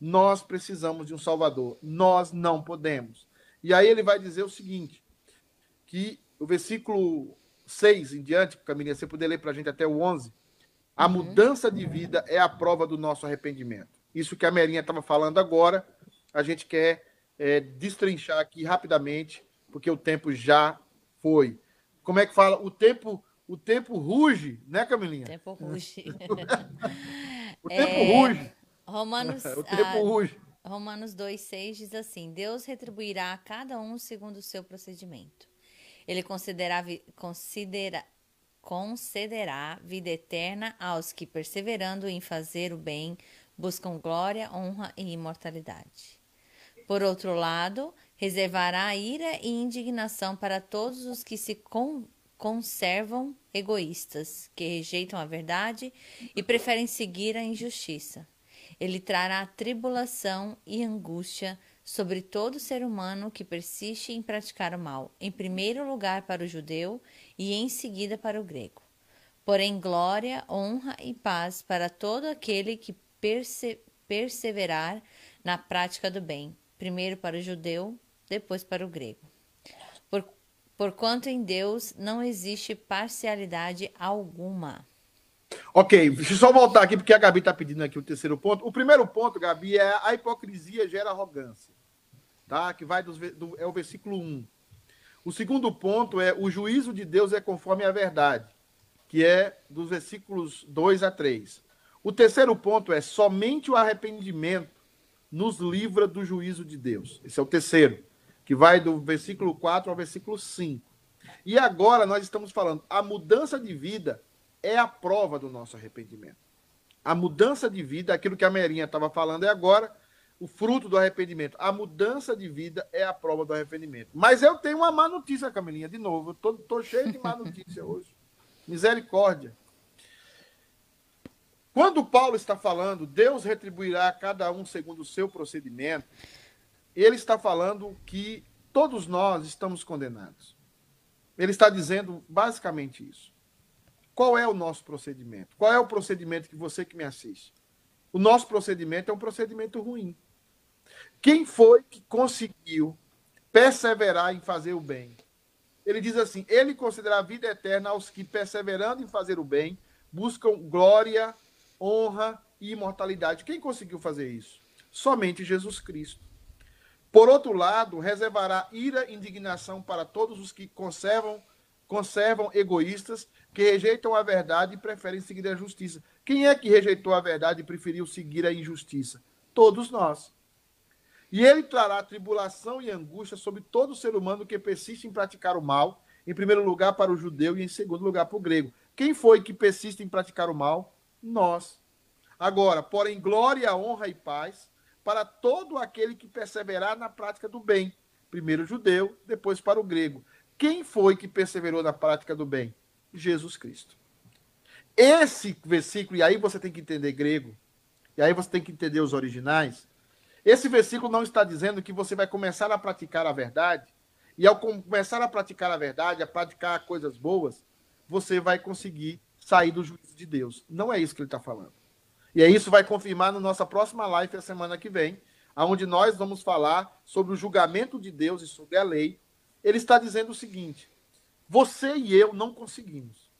Nós precisamos de um salvador. Nós não podemos. E aí ele vai dizer o seguinte, que o versículo 6 em diante, Camilinha, você poder ler para a gente até o 11, a uhum. mudança de vida é a prova do nosso arrependimento. Isso que a Merinha estava falando agora, a gente quer é, destrinchar aqui rapidamente, porque o tempo já foi. Como é que fala? O tempo, o tempo ruge, né, Camilinha? O tempo *laughs* ruge. o tempo é... ruge. Romanos. *laughs* o tempo ah, ruge. Romanos 2,6 diz assim: Deus retribuirá a cada um segundo o seu procedimento. Ele considerará, considera, concederá vida eterna aos que, perseverando em fazer o bem, buscam glória, honra e imortalidade. Por outro lado, reservará ira e indignação para todos os que se con conservam egoístas, que rejeitam a verdade e preferem seguir a injustiça. Ele trará tribulação e angústia sobre todo ser humano que persiste em praticar o mal, em primeiro lugar para o judeu e em seguida para o grego. Porém, glória, honra e paz para todo aquele que perse perseverar na prática do bem, primeiro para o judeu, depois para o grego. Por, porquanto em Deus não existe parcialidade alguma. Ok, deixa eu só voltar aqui, porque a Gabi está pedindo aqui o terceiro ponto. O primeiro ponto, Gabi, é a hipocrisia gera arrogância. Tá? Que vai dos, do, é o versículo 1. O segundo ponto é o juízo de Deus é conforme a verdade, que é dos versículos 2 a 3. O terceiro ponto é somente o arrependimento nos livra do juízo de Deus. Esse é o terceiro, que vai do versículo 4 ao versículo 5. E agora nós estamos falando a mudança de vida é a prova do nosso arrependimento. A mudança de vida, aquilo que a Merinha estava falando é agora o fruto do arrependimento. A mudança de vida é a prova do arrependimento. Mas eu tenho uma má notícia, Camilinha, de novo. Eu tô, cheio de má notícia hoje. Misericórdia. Quando Paulo está falando, Deus retribuirá a cada um segundo o seu procedimento, ele está falando que todos nós estamos condenados. Ele está dizendo basicamente isso. Qual é o nosso procedimento? Qual é o procedimento que você que me assiste? O nosso procedimento é um procedimento ruim. Quem foi que conseguiu perseverar em fazer o bem? Ele diz assim: ele considera a vida eterna aos que, perseverando em fazer o bem, buscam glória, honra e imortalidade. Quem conseguiu fazer isso? Somente Jesus Cristo. Por outro lado, reservará ira e indignação para todos os que conservam, conservam egoístas que rejeitam a verdade e preferem seguir a justiça. Quem é que rejeitou a verdade e preferiu seguir a injustiça? Todos nós. E ele trará tribulação e angústia sobre todo ser humano que persiste em praticar o mal, em primeiro lugar para o judeu e em segundo lugar para o grego. Quem foi que persiste em praticar o mal? Nós. Agora, porém, glória, honra e paz para todo aquele que perseverar na prática do bem. Primeiro o judeu, depois para o grego. Quem foi que perseverou na prática do bem? Jesus Cristo. Esse versículo, e aí você tem que entender grego, e aí você tem que entender os originais. Esse versículo não está dizendo que você vai começar a praticar a verdade, e ao começar a praticar a verdade, a praticar coisas boas, você vai conseguir sair do juízo de Deus. Não é isso que ele está falando. E aí isso vai confirmar na nossa próxima live a semana que vem, onde nós vamos falar sobre o julgamento de Deus e sobre a lei. Ele está dizendo o seguinte: você e eu não conseguimos.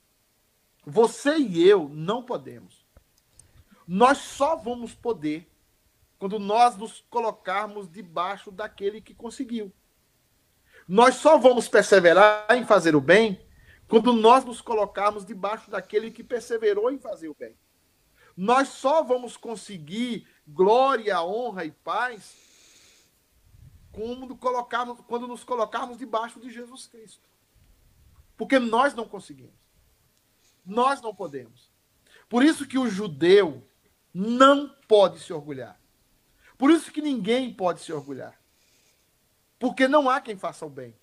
Você e eu não podemos. Nós só vamos poder quando nós nos colocarmos debaixo daquele que conseguiu. Nós só vamos perseverar em fazer o bem quando nós nos colocarmos debaixo daquele que perseverou em fazer o bem. Nós só vamos conseguir glória, honra e paz quando, colocarmos, quando nos colocarmos debaixo de Jesus Cristo. Porque nós não conseguimos. Nós não podemos. Por isso que o judeu não pode se orgulhar. Por isso que ninguém pode se orgulhar. Porque não há quem faça o bem.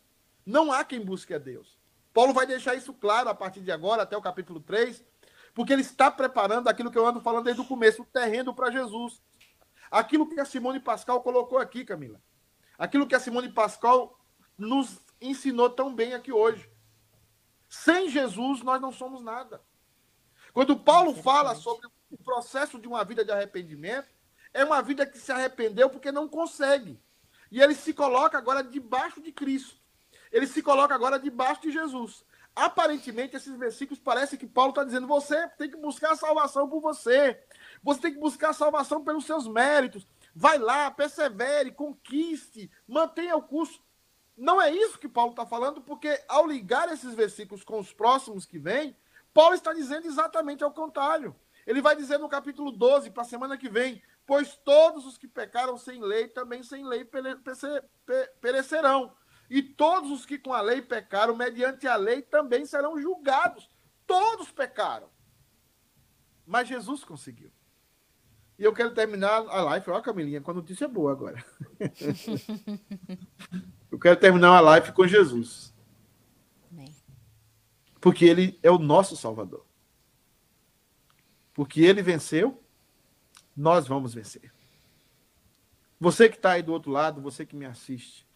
Não há quem busque a Deus. Paulo vai deixar isso claro a partir de agora, até o capítulo 3, porque ele está preparando aquilo que eu ando falando desde o começo, o terreno para Jesus. Aquilo que a Simone Pascal colocou aqui, Camila. Aquilo que a Simone Pascal nos ensinou tão bem aqui hoje. Sem Jesus, nós não somos nada. Quando Paulo fala sobre o processo de uma vida de arrependimento, é uma vida que se arrependeu porque não consegue. E ele se coloca agora debaixo de Cristo. Ele se coloca agora debaixo de Jesus. Aparentemente, esses versículos parecem que Paulo está dizendo: você tem que buscar a salvação por você. Você tem que buscar a salvação pelos seus méritos. Vai lá, persevere, conquiste, mantenha o curso. Não é isso que Paulo está falando, porque ao ligar esses versículos com os próximos que vêm, Paulo está dizendo exatamente ao contrário. Ele vai dizer no capítulo 12, para a semana que vem: Pois todos os que pecaram sem lei, também sem lei perecerão. E todos os que com a lei pecaram, mediante a lei, também serão julgados. Todos pecaram. Mas Jesus conseguiu. E eu quero terminar a live. Olha, Camilinha, com a notícia boa agora. *laughs* eu quero terminar a live com Jesus. Porque ele é o nosso Salvador. Porque ele venceu, nós vamos vencer. Você que está aí do outro lado, você que me assiste,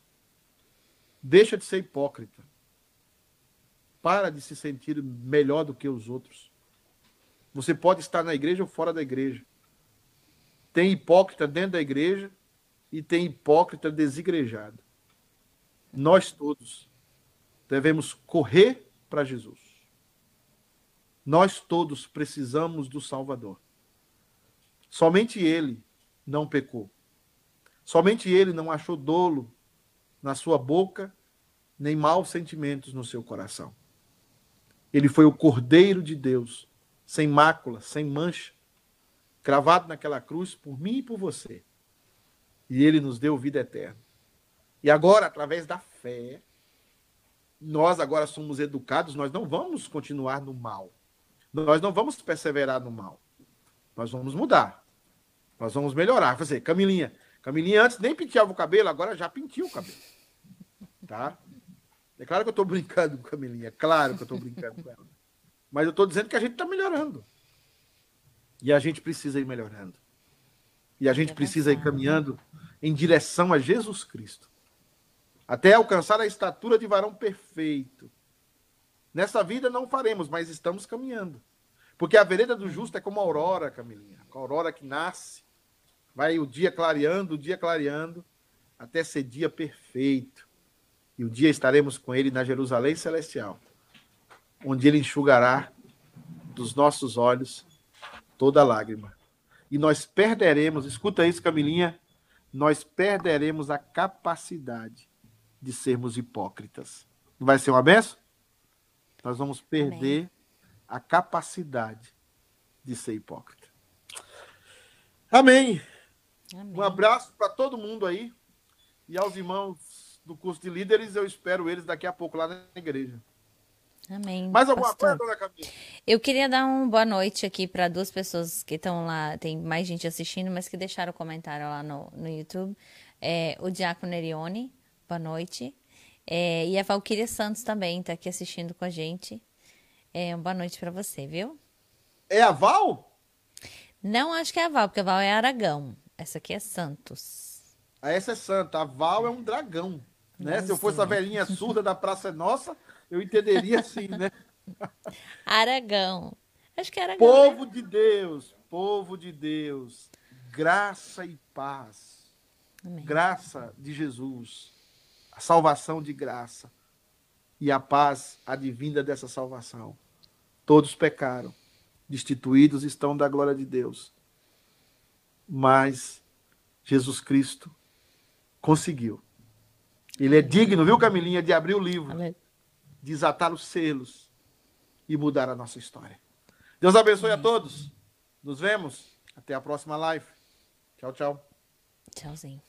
deixa de ser hipócrita. Para de se sentir melhor do que os outros. Você pode estar na igreja ou fora da igreja. Tem hipócrita dentro da igreja e tem hipócrita desigrejado. Nós todos devemos correr para Jesus. Nós todos precisamos do Salvador. Somente ele não pecou. Somente ele não achou dolo na sua boca, nem maus sentimentos no seu coração. Ele foi o Cordeiro de Deus, sem mácula, sem mancha, cravado naquela cruz por mim e por você. E ele nos deu vida eterna. E agora, através da fé, nós agora somos educados, nós não vamos continuar no mal. Nós não vamos perseverar no mal. Nós vamos mudar. Nós vamos melhorar. Fazer, Camilinha. Camilinha antes nem penteava o cabelo, agora já pintiu o cabelo. Tá? É claro que eu estou brincando com Camilinha. É claro que eu estou brincando com ela. Mas eu estou dizendo que a gente está melhorando. E a gente precisa ir melhorando. E a gente precisa ir caminhando em direção a Jesus Cristo. Até alcançar a estatura de varão perfeito Nessa vida não faremos, mas estamos caminhando. Porque a vereda do justo é como a aurora, Camilinha. A aurora que nasce, vai o dia clareando, o dia clareando, até ser dia perfeito. E o dia estaremos com ele na Jerusalém celestial, onde ele enxugará dos nossos olhos toda lágrima. E nós perderemos, escuta isso, Camilinha, nós perderemos a capacidade de sermos hipócritas. Não vai ser uma benção? nós vamos perder Amém. a capacidade de ser hipócrita. Amém. Amém. Um abraço para todo mundo aí e aos irmãos do curso de líderes. Eu espero eles daqui a pouco lá na igreja. Amém. Mais alguma pastor. coisa, dona Camila? Eu queria dar uma boa noite aqui para duas pessoas que estão lá, tem mais gente assistindo, mas que deixaram comentário lá no, no YouTube. É, o Diácono Nerione, boa noite. É, e a Valquíria Santos também está aqui assistindo com a gente. É, uma boa noite para você, viu? É a Val? Não acho que é a Val, porque a Val é Aragão. Essa aqui é Santos. Ah, essa é santa. A Val é um dragão. Né? Se eu fosse a velhinha surda da Praça é Nossa, eu entenderia assim, né? *laughs* Aragão. Acho que é Aragão. Povo de Deus, povo de Deus, graça e paz. Amém. Graça de Jesus, a salvação de graça e a paz advinda dessa salvação. Todos pecaram, destituídos estão da glória de Deus. Mas Jesus Cristo conseguiu. Ele é digno, viu, Camilinha, de abrir o livro, Ale- desatar os selos e mudar a nossa história. Deus abençoe a todos. Nos vemos. Até a próxima live. Tchau, tchau. Tchauzinho.